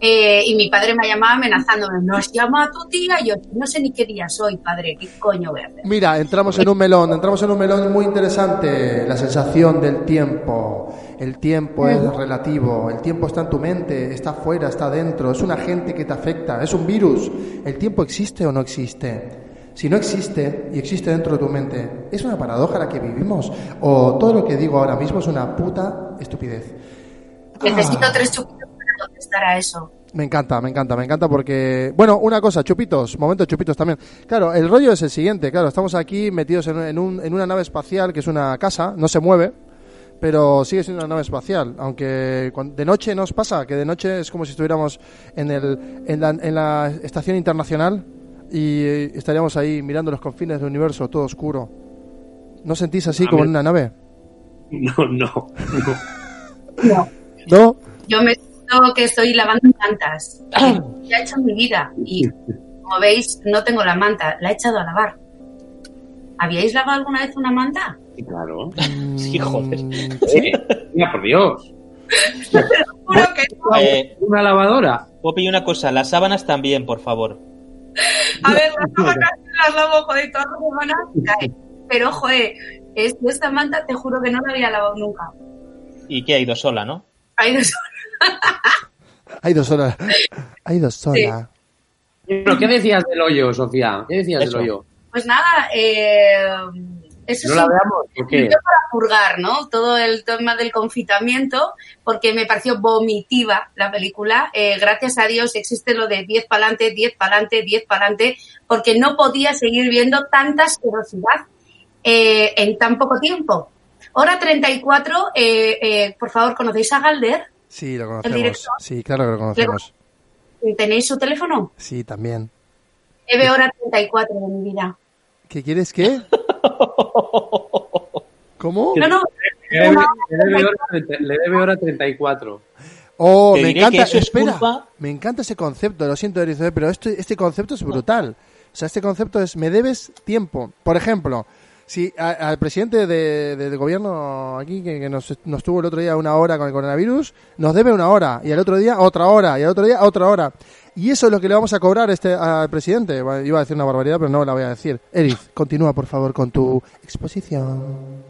Eh, y mi padre me llamaba amenazándome, nos llama a tu tía, y yo no sé ni qué día soy, padre, qué coño hacer. Mira, entramos en un melón, entramos en un melón muy interesante. La sensación del tiempo. El tiempo es relativo, el tiempo está en tu mente, está fuera, está dentro, es un agente que te afecta, es un virus. ¿El tiempo existe o no existe? Si no existe y existe dentro de tu mente, ¿es una paradoja la que vivimos? ¿O todo lo que digo ahora mismo es una puta estupidez? Necesito Ah. tres chupitos para contestar a eso. Me encanta, me encanta, me encanta porque... Bueno, una cosa, chupitos, momento chupitos también. Claro, el rollo es el siguiente, claro, estamos aquí metidos en, en un- en una nave espacial que es una casa, no se mueve, pero sigue siendo una nave espacial, aunque de noche nos pasa, que de noche es como si estuviéramos en, el, en, la, en la estación internacional y eh, estaríamos ahí mirando los confines del universo, todo oscuro. ¿No sentís así A como en una nave? No, no. no. No. ¿No? Yo me siento que estoy lavando mantas. Ya he hecho mi vida. Y como veis, no tengo la manta. La he echado a lavar. ¿Habíais lavado alguna vez una manta? Sí, claro. Sí, joder. Mm, ¿Eh? Mira, por Dios. Juro que no. Eh, Una lavadora. Poppy, una cosa, las sábanas también, por favor. A ver, las sábanas las lavo, joder, todas las semanas cae. Pero, joder, es, esta manta te juro que no la había lavado nunca. Y que ha ido sola, ¿no? Hay dos Hay dos horas. Hay dos horas. Pero, ¿qué decías del hoyo, Sofía? ¿Qué decías Eso. del hoyo? Pues nada, eh, eso ¿No es la un- veamos? ¿Por qué? sirvió para purgar, ¿no? Todo el tema del confitamiento, porque me pareció vomitiva la película. Eh, gracias a Dios existe lo de 10 pa'lante, 10 pa'lante, 10 pa'lante, porque no podía seguir viendo tanta asquerosidad eh, en tan poco tiempo. Hora 34, eh, eh, por favor, ¿conocéis a Galder? Sí, lo ¿El conocemos. director? Sí, claro que lo conocemos. ¿Tenéis su teléfono? Sí, también. Eve hora 34 de mi vida. ¿Qué quieres qué? ¿Cómo? No, no, Le debe, le debe hora, 30 le debe hora 34. Oh, Te me encanta, eso es espera, culpa- me encanta ese concepto, lo siento, pero este, este concepto es brutal. O sea, este concepto es, me debes tiempo. Por ejemplo, si a- al presidente de- de- del gobierno aquí, que, que nos, nos tuvo el otro día una hora con el coronavirus, nos debe una hora, y al otro día otra hora, y al otro día otra hora. Y eso es lo que le vamos a cobrar este, al presidente. Iba a decir una barbaridad, pero no la voy a decir. Eriz, continúa, por favor, con tu exposición.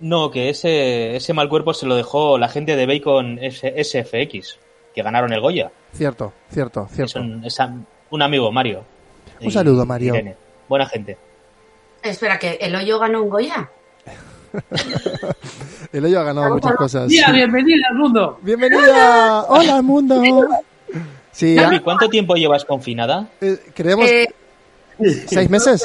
No, que ese, ese mal cuerpo se lo dejó la gente de Bacon S- SFX, que ganaron el Goya. Cierto, cierto, Es cierto. un, es am- un amigo, Mario. Un saludo, Mario. Irene. Buena gente. Espera, que el hoyo ganó un Goya. El hoyo ha ganado muchas cosas. Tía, bienvenida al mundo. Bienvenida. Hola, mundo. Sí, ¿cuánto tiempo llevas confinada? eh, creemos Eh, seis meses.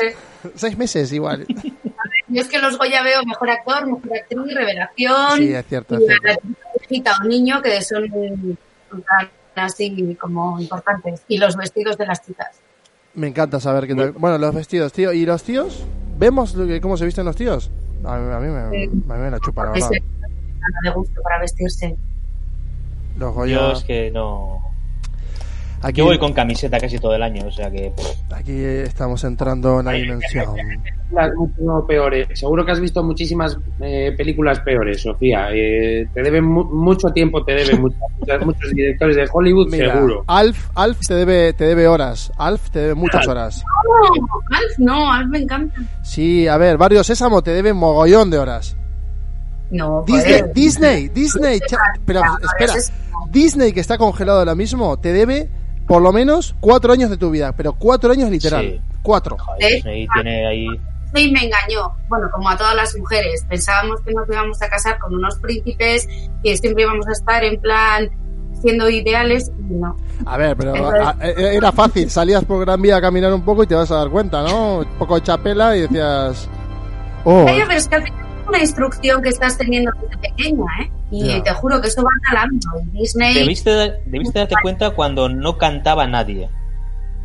Seis meses igual. Yo es que los Goya veo mejor actor, mejor actriz, revelación. Sí, es cierto, es y cierto. la hijita o niño que son tan así como importantes. Y los vestidos de las chicas. Me encanta saber que tal- Bueno, los vestidos, tío. ¿Y los tíos? ¿Vemos lo que- cómo se visten los tíos? A mí, a mí me, a mí me la chupa, la verdad. de gusto para vestirse. Los Yo Goya. es que no. Aquí, Yo voy con camiseta casi todo el año, o sea que. aquí estamos entrando en la dimensión. Las mucho peores. Seguro que has visto muchísimas eh, películas peores, Sofía. Eh, te deben mu- mucho tiempo, te deben muchos directores de Hollywood, Mira, seguro. Alf, Alf te debe, te debe horas. Alf te debe muchas horas. No, Alf no, Alf me encanta. Sí, a ver, Barrio Sésamo te debe mogollón de horas. No, Disney, joder. Disney, Disney, pero espera, Disney que está congelado ahora mismo te debe por lo menos cuatro años de tu vida, pero cuatro años literal, Sí. cuatro. joder. Disney tiene ahí. Disney me engañó. Bueno, como a todas las mujeres. Pensábamos que nos íbamos a casar con unos príncipes que siempre íbamos a estar en plan siendo ideales y no. A ver, pero Entonces- a- a- era fácil, salías por Gran Vía a caminar un poco y te vas a dar cuenta, ¿no? Un poco de chapela y decías, oh, Oye, pero es que al final es una instrucción que estás teniendo desde pequeña, ¿eh? Y te juro que eso va calando. Y Disney, Debiste, debiste darte cuenta cuando no cantaba nadie.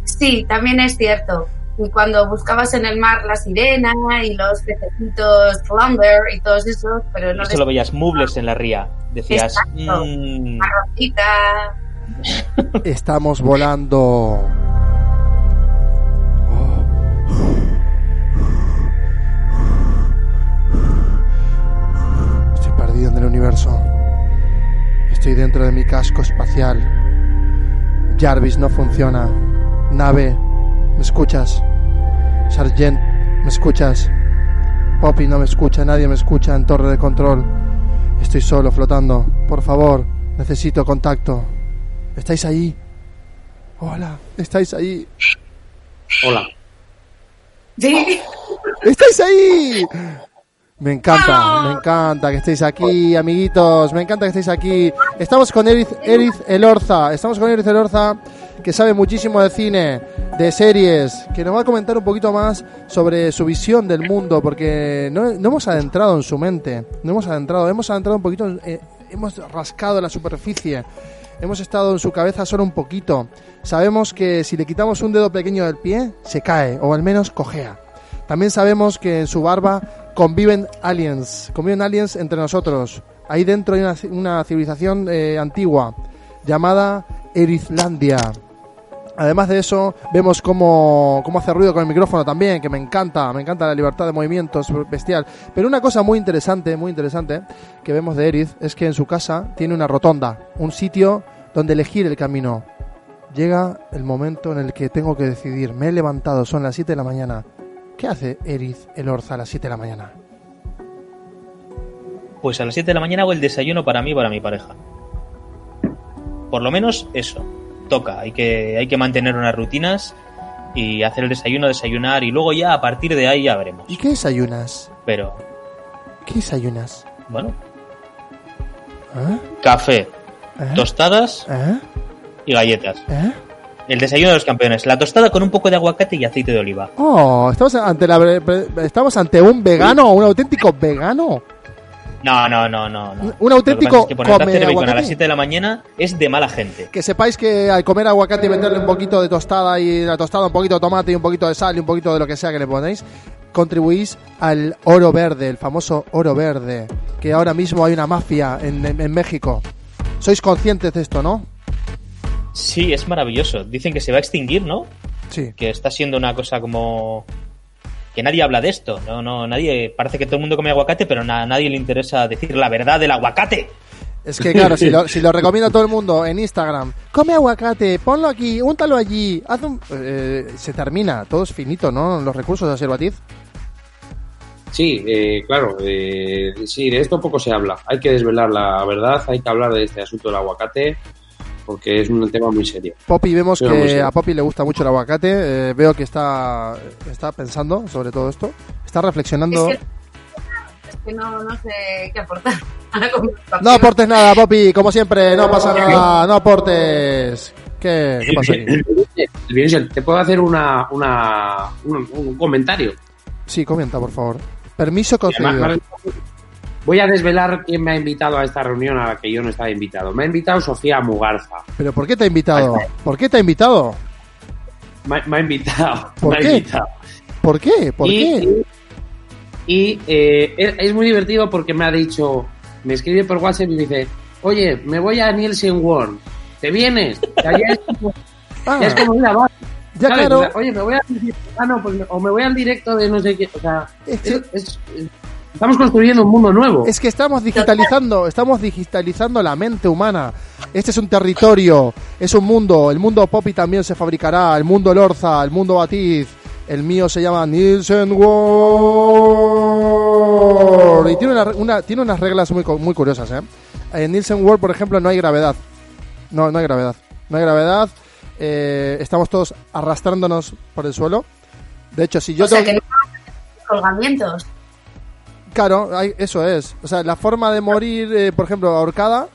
sí, también es cierto. Y cuando buscabas en el mar la sirena y los pececitos flounder y todos esos, pero no Y solo veías mubles en la ría. Decías. Exacto. "Mm, estamos volando. Oh. Estoy perdido en el universo. Estoy dentro de mi casco espacial. Jarvis no funciona. Nave, ¿me escuchas? Sargent, ¿me escuchas? Poppy no me escucha, nadie me escucha en torre de control. Estoy solo flotando. Por favor, necesito contacto. ¿Estáis ahí? Hola, ¿estáis ahí? Hola. Sí. ¡Estáis ahí! Me encanta, me encanta que estéis aquí, amiguitos. Me encanta que estéis aquí. Estamos con Eriz, Eriz Elorza. Estamos con Eriz Elorza, que sabe muchísimo de cine, de series, que nos va a comentar un poquito más sobre su visión del mundo, porque no, no hemos adentrado en su mente. No hemos adentrado, hemos adentrado un poquito, eh, hemos rascado la superficie. Hemos estado en su cabeza solo un poquito. Sabemos que si le quitamos un dedo pequeño del pie, se cae, o al menos cojea. También sabemos que en su barba conviven aliens, conviven aliens entre nosotros. Ahí dentro hay una, una civilización eh, antigua llamada Erizlandia. Además de eso, vemos cómo, cómo hace ruido con el micrófono también, que me encanta, me encanta la libertad de movimiento, es bestial. Pero una cosa muy interesante, muy interesante, que vemos de Eriz, es que en su casa tiene una rotonda, un sitio donde elegir el camino. Llega el momento en el que tengo que decidir. Me he levantado, son las 7 de la mañana. ¿Qué hace Eriz el Orza a las 7 de la mañana? Pues a las 7 de la mañana hago el desayuno para mí y para mi pareja. Por lo menos eso. Toca. Hay que, hay que mantener unas rutinas y hacer el desayuno, desayunar y luego ya a partir de ahí ya veremos. ¿Y qué desayunas? Pero, ¿Qué desayunas? bueno, ¿Eh? café, ¿Eh? tostadas ¿Eh? y galletas. El desayuno de los campeones. La tostada con un poco de aguacate y aceite de oliva. Oh, estamos ante la estamos ante un vegano, un auténtico vegano. No, no, no, no. no. Un auténtico es que come bacon a aguacate. las 7 de la mañana es de mala gente. Que sepáis que al comer aguacate y meterle un poquito de tostada y la tostada un poquito de tomate y un poquito de sal y un poquito de lo que sea que le ponéis, contribuís al oro verde, el famoso oro verde, que ahora mismo hay una mafia en, en- en México. Sois conscientes de esto, ¿no? Sí, es maravilloso. Dicen que se va a extinguir, ¿no? Sí. Que está siendo una cosa como que nadie habla de esto, no, no, nadie parece que todo el mundo come aguacate, pero a nadie le interesa decir la verdad del aguacate. Es que claro, si lo, si lo recomienda todo el mundo en Instagram, come aguacate, ponlo aquí, úntalo allí, haz un... eh, se termina, todo es finito, ¿no? Los recursos de Batiz. Sí, eh, claro, eh, sí, de esto poco se habla. Hay que desvelar la verdad, hay que hablar de este asunto del aguacate, porque es un tema muy serio. Poppy, vemos que a Poppy le gusta mucho el aguacate, eh, veo que está, está pensando sobre todo esto, está reflexionando... Es que, es que no, no sé qué aportar. No aportes nada, Poppy, como siempre, no pasa nada, no aportes. ¿Qué, qué pasa aquí? ¿te puedo hacer una, una, un, un comentario? Sí, comenta, por favor. Permiso además, concedido. Voy a desvelar quién me ha invitado a esta reunión a la que yo no estaba invitado. Me ha invitado Sofía Mugarza. ¿Pero por qué te ha invitado? ¿Por qué te ha invitado? Me, me ha invitado. ¿Por me ha qué? invitado. ¿Por qué? ¿Por y, qué? Y eh, es muy divertido porque me ha dicho, me escribe por WhatsApp y me dice, oye, me voy a Nielsen World, ¿te vienes? Ya es como, Ah, ya es como mira, va. ya ¿sabes? claro. Oye, me voy a ah, no, pues, o me voy al directo de no sé qué. O sea, es- estamos construyendo un mundo nuevo. Es que estamos digitalizando, estamos digitalizando la mente humana. Este es un territorio, es un mundo. El mundo Poppy también se fabricará. El mundo Lorza, el mundo Batiz. El mío se llama Nielsen World. Y tiene, una, una- tiene unas reglas muy, muy curiosas. ¿eh? En Nielsen World, por ejemplo, no hay gravedad. No, no hay gravedad. No hay gravedad. Eh, estamos todos arrastrándonos por el suelo. De hecho, si yo o sea, tengo- que no hay colgamientos. Claro, hay- eso es. O sea, la forma de morir, eh, por ejemplo, ahorcada,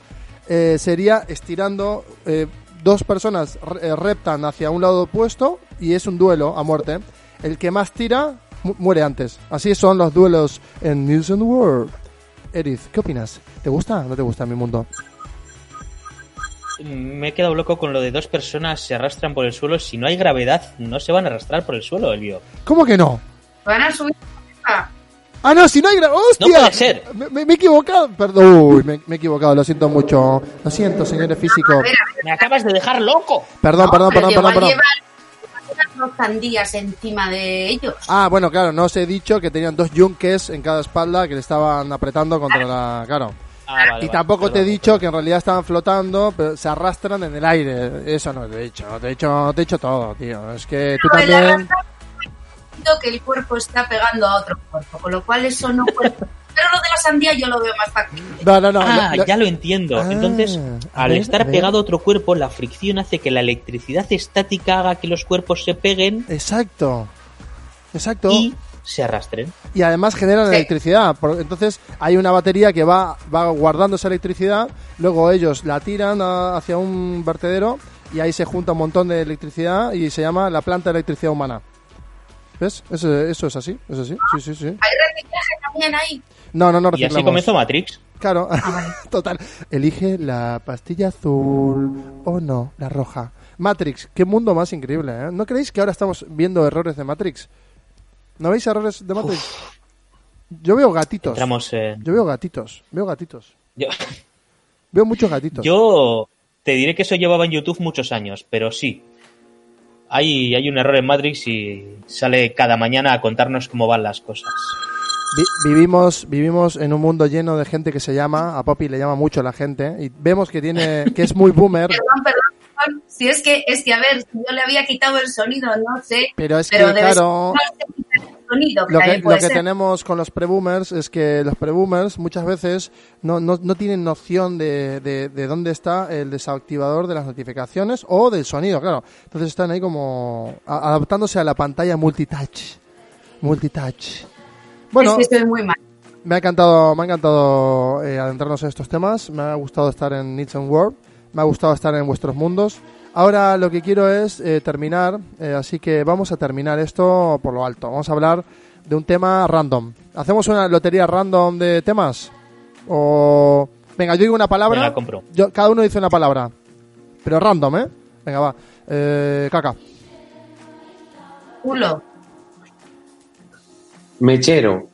eh, sería estirando. eh, dos personas re- eh, reptan hacia un lado opuesto y es un duelo a muerte. El que más tira mu- muere antes. Así son los duelos en Nielsen World. Eriz, ¿qué opinas? ¿Te gusta o no te gusta mi mundo? Me he quedado loco con lo de dos personas se arrastran por el suelo. Si no hay gravedad, no se van a arrastrar por el suelo, Elvio. ¿Cómo que no? Van a subir. Ah, Ah, no, si no hay gra- ¡Hostia! No puede ser. Me, me- me he equivocado. Perdón, Uy, me, me he equivocado, lo siento mucho. Lo siento, señores físicos. a ver, a ver. Me acabas de dejar loco. Perdón, no, perdón, perdón, perdón, perdón. unas sandías encima de ellos. Ah, bueno, claro, no os he dicho que tenían dos yunques en cada espalda que le estaban apretando contra la... Claro. Ah, vale, Y vale, tampoco te he dicho que en realidad estaban flotando, pero se arrastran en el aire. Eso no te he dicho, te he dicho, no te he dicho todo, tío. Es que tú también... que el cuerpo está pegando a otro cuerpo, con lo cual eso no puede. Pero lo de la sandía yo lo veo más fácil. No, no, no. Ah, lo- lo- ya lo entiendo. Ah, Entonces, al ver, estar pegado a otro cuerpo, la fricción hace que la electricidad estática haga que los cuerpos se peguen Exacto. Exacto. y se arrastren. y además generan Sí. electricidad. Entonces hay una batería que va, va guardando esa electricidad, luego ellos la tiran a- hacia un vertedero y ahí se junta un montón de electricidad y se llama la planta de electricidad humana. ¿Ves? Eso, eso es así, eso sí, sí, sí, sí. Hay reciclaje también ahí. No, no, no Y así reciclamos. comenzó Matrix. Claro, Ah, total. Elige la pastilla azul o no, la roja. Matrix, qué mundo más increíble, ¿eh? ¿No creéis que ahora estamos viendo errores de Matrix? ¿No veis errores de Matrix? Yo veo gatitos. Entramos en... Yo veo gatitos, veo gatitos. Yo, Veo muchos gatitos. yo te diré que eso llevaba en YouTube muchos años, pero sí. Hay, hay un error en Matrix y sale cada mañana a contarnos cómo van las cosas. Vi- vivimos, vivimos en un mundo lleno de gente que se llama, a Poppy le llama mucho la gente, y vemos que tiene, que es muy boomer, Perdón, perdón, Si es que, es que, a ver, si yo le había quitado el sonido, no sé. pero es pero que, claro, sonido, lo que, lo que tenemos con los pre-boomers es que los pre-boomers muchas veces no, no, no tienen noción de, de, de dónde está el desactivador de las notificaciones o del sonido, claro. Entonces están ahí como adaptándose a la pantalla multitouch. Multitouch. Bueno, Es que estoy muy mal. Me ha encantado, me ha encantado eh, adentrarnos en estos temas. Me ha gustado estar en Needs and World. Me ha gustado estar en vuestros mundos. Ahora lo que quiero es eh, terminar, eh, así que vamos a terminar esto por lo alto. Vamos a hablar de un tema random. ¿Hacemos una lotería random de temas? O venga, yo digo una palabra. Venga, compro. Yo, cada uno dice una palabra, pero random, ¿eh? Venga, va. Eh, caca. Culo. Mechero.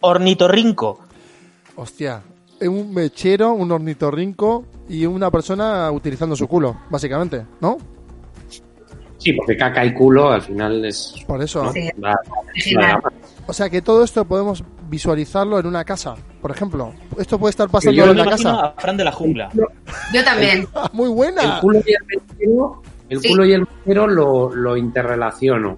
Ornitorrinco. Hostia, un mechero, un ornitorrinco y una persona utilizando su culo, básicamente, ¿no? Sí, porque caca y culo al final es. Por eso. Sí, la- original. la- O sea que todo esto podemos visualizarlo en una casa, por ejemplo. Esto puede estar pasando Yo en imagino casa. a Fran de la jungla. Yo también. ¡Ah, Muy El buena. culo y el mechero, el Sí. culo y el mechero lo, lo interrelaciono.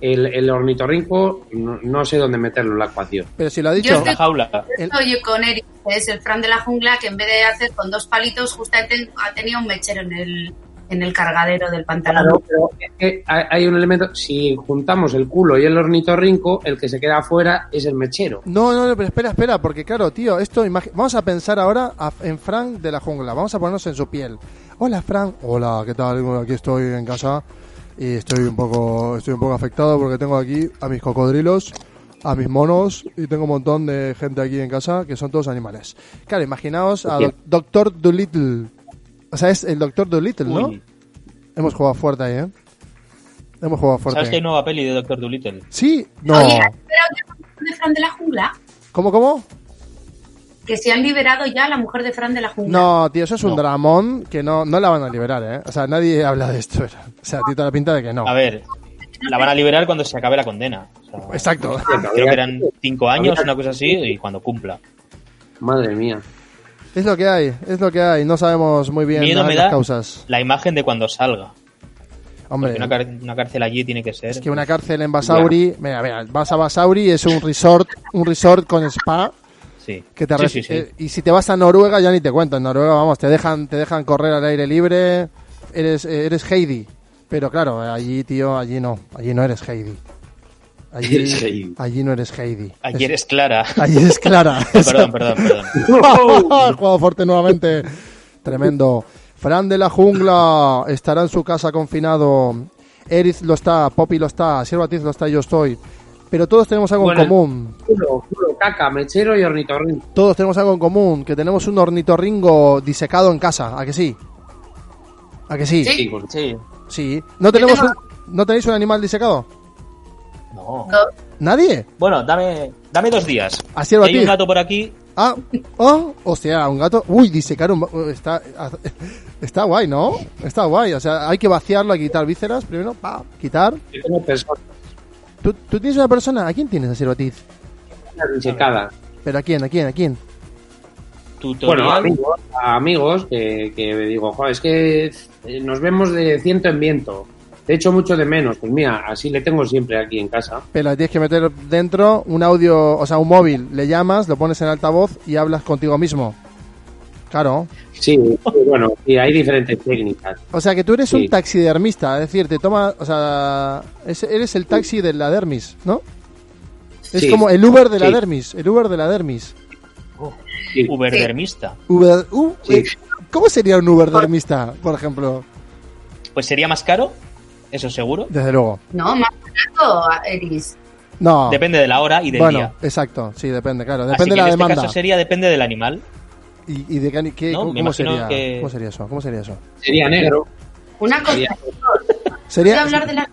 El, el ornitorrinco no, no sé dónde meterlo en la ecuación. Pero si lo ha Yo dicho, estoy- La jaula. El- Estoy con Eric, que es el Fran de la jungla, que en vez de hacer con dos palitos, justamente ha tenido un mechero en el, en el cargadero del pantalón. Claro, pero es que hay hay un elemento. Si juntamos el culo y el ornitorrinco, el que se queda afuera es el mechero. No, no, no, pero espera, espera, porque claro, tío, esto vamos a pensar ahora a- en Frank de la jungla, vamos a ponernos en su piel. Hola, Frank. Hola, ¿qué tal? Aquí estoy en casa y estoy un poco estoy un poco afectado porque tengo aquí a mis cocodrilos, a mis monos y tengo un montón de gente aquí en casa que son todos animales. Claro, imaginaos a. Doctor Dolittle. O sea, es el Doctor Dolittle, ¿no? Uy. Hemos jugado fuerte ahí, ¿eh? Hemos jugado fuerte. ¿Sabes que hay nueva peli de Doctor Dolittle? Sí, no. Oye, ¿has de Fran de la jungla? ¿Cómo, cómo? Que se han liberado ya a la mujer de Fran de la jungla. No, tío, eso es un No. dramón que no, no la van a liberar, ¿eh? O sea, nadie habla de esto. O sea, tiene toda la pinta de que no. A ver, la van a liberar cuando se acabe la condena. O sea, Exacto. Creo que eran cinco años, una cosa así, y cuando cumpla. Madre mía. Es lo que hay, es lo que hay. No sabemos muy bien Miedo las me da causas. la imagen de cuando salga. Hombre, una, car- una cárcel allí tiene que ser. es que una cárcel en Basauri... Mira, mira, vas a Basauri es un resort, un resort con spa Sí. que te Sí, re- sí, sí. eh, y si te vas a Noruega ya ni te cuento. En Noruega, vamos, te dejan te dejan correr al aire libre. Eres eh, eres Heidi. Pero claro, allí, tío, allí no. Allí no eres Heidi. Allí, Eres Heidi. allí no eres Heidi. Allí Es- eres Clara. allí eres Clara. perdón, perdón, perdón. He jugado fuerte nuevamente. Tremendo. Fran de la jungla estará en su casa confinado. Eriz lo está, Poppy lo está, Siervatiz lo está yo estoy. Pero todos tenemos algo Bueno. en común. Culo, culo, caca, mechero y ornitorrinco. Todos tenemos algo en común, que tenemos un ornitorringo disecado en casa. ¿A que sí? ¿A que sí? Sí. Sí, pues, Sí. Sí. ¿No, tenemos tengo- un- ¿No tenéis un animal disecado? No. No. ¿Nadie? Bueno, dame, dame dos días. Así hay un gato por aquí. Ah, oh, hostia, un gato. Uy, disecar un. Está, está guay, ¿no? Está guay. O sea, hay que vaciarlo, hay que quitar vísceras primero. Pa, quitar. yo tengo personas ¿Tú, tú tienes una persona. ¿A quién tienes a Sirvatiz? disecadas. ¿Pero a quién? ¿A quién? ¿A quién? Tutorial. Bueno, amigos, a amigos que, que digo, "Joder, es que eh, nos vemos de ciento en viento. Te echo mucho de menos. Pues mira, así le tengo siempre aquí en casa. Pero tienes que meter dentro un audio, o sea, un móvil. Le llamas, lo pones en altavoz y hablas contigo mismo. Claro. Sí, sí, bueno, y hay diferentes técnicas. O sea, que tú eres un taxidermista. Es decir, te toma. O sea, es- eres el taxi de la dermis, ¿no? Es Sí. como el Uber de la Sí. dermis, el Uber de la dermis. Sí. Uberdermista. Uber, uh, Sí. ¿Cómo sería un Uber dermista, por ejemplo? Pues sería más caro, eso seguro. Desde luego. No, más barato, Eris. No. Depende de la hora y del bueno, día. exacto, sí, depende, claro. Así Depende que de la en este demanda. caso sería depende del animal. ¿Y, y de qué, qué- No, cómo, sería, que- ¿Cómo sería eso? ¿Cómo sería eso? Sería negro. Una cosa, Sería- ¿puedo Sería... hablar de las?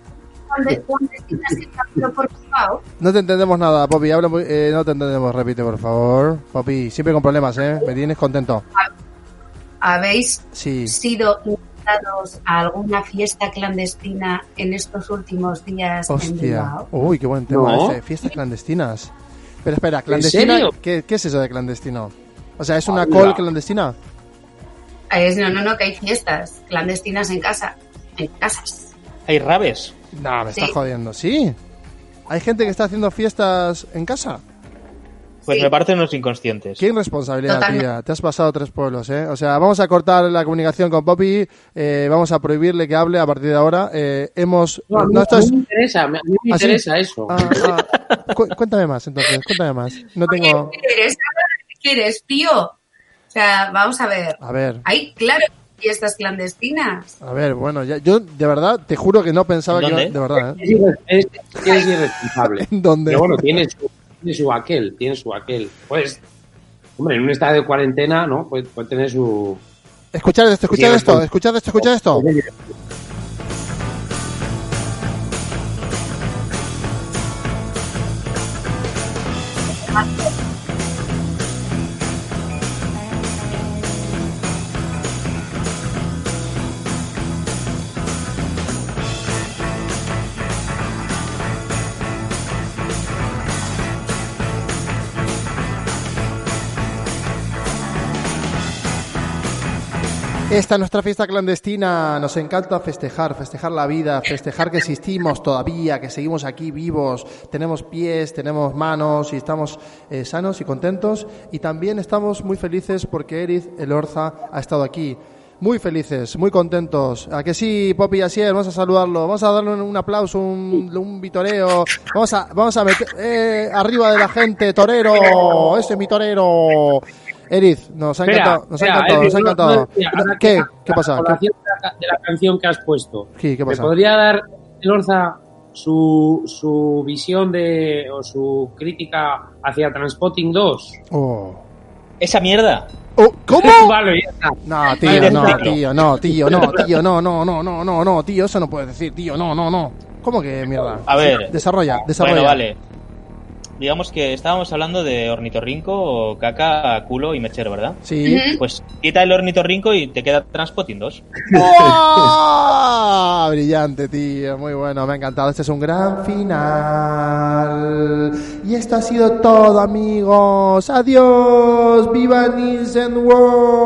No te entendemos nada, Poppy. Habla muy- eh, no te entendemos, repite, por favor. Poppy, siempre con problemas, ¿eh? Me tienes contento. ¿Habéis Sí. sido invitados a alguna fiesta clandestina en estos últimos días en Hostia. Bilbao? Uy, qué buen tema No. ese. Fiestas clandestinas. Pero espera, ¿clandestina? qué es eso de clandestino? O sea, ¿es una Hola. call clandestina? Es, no, no, no, que hay fiestas clandestinas en casa, en casas. Hay rabes. No, me Sí. estás jodiendo. ¿Sí? ¿Hay gente que está haciendo fiestas en casa? Pues Sí. me parecen unos inconscientes. Qué irresponsabilidad, Totalmente. tía. Te has pasado tres pueblos, ¿eh? O sea, vamos a cortar la comunicación con Poppy. eh, vamos a prohibirle que hable a partir de ahora. Eh, hemos... No, a mí, no, esto a mí es- me interesa, a mí me ¿Ah, sí? interesa eso. Ah, ah. Cu- cuéntame más, entonces. Cuéntame más. No tengo... ¿Qué quieres? ¿Qué quieres, tío? O sea, vamos a ver. A ver... Hay, claro, fiestas clandestinas. A ver, bueno, ya, yo de verdad te juro que no pensaba que... ¿Dónde? De verdad, ¿eh? Es, irre- es- es irresponsable. ¿En dónde? Pero bueno, tiene su, tiene su aquel, tiene su aquel. Pues, hombre, en un estado de cuarentena, ¿no? Puede, puede tener su... Escuchad esto, escuchad Sí, esto, escuchad esto, escuchad esto. Esta es nuestra fiesta clandestina. Nos encanta festejar, festejar la vida, festejar que existimos todavía, que seguimos aquí vivos, tenemos pies, tenemos manos y estamos eh, sanos y contentos. Y también estamos muy felices porque Eriz Elorza ha estado aquí. Muy felices, muy contentos. ¿A que sí, Poppy y Asier? Vamos a saludarlo. Vamos a darle un, un aplauso, un, un vitoreo. Vamos a, vamos a meter eh, arriba de la gente, torero. Ese es mi torero. Eriz, nos ha encantado, nos ha encantado, nos ha encantado. ¿Qué? que- ¿Qué pasa? de la, de la canción que has puesto. Sí, ¿qué ¿Me pasa? podría dar, Elorza, su, su visión de, o su crítica hacia Transpotting 2? Oh. Esa mierda. Oh, ¿Cómo? vale, ya está. No, tío, no, tío, no, tío, no, tío, no, no, no, no, no, no, tío, eso no puedes decir, tío, no, no, no. ¿Cómo que mierda? A ver. Desarrolla, desarrolla. Bueno, vale. Digamos que estábamos hablando de ornitorrinco, caca, culo y mechero, ¿verdad? Sí. Pues quita el ornitorrinco y te queda Transpotting 2. ¡Wow! Brillante, tío, muy bueno, me ha encantado. Este es un gran final. Y esto ha sido todo, amigos. Adiós, viva Nielsen World.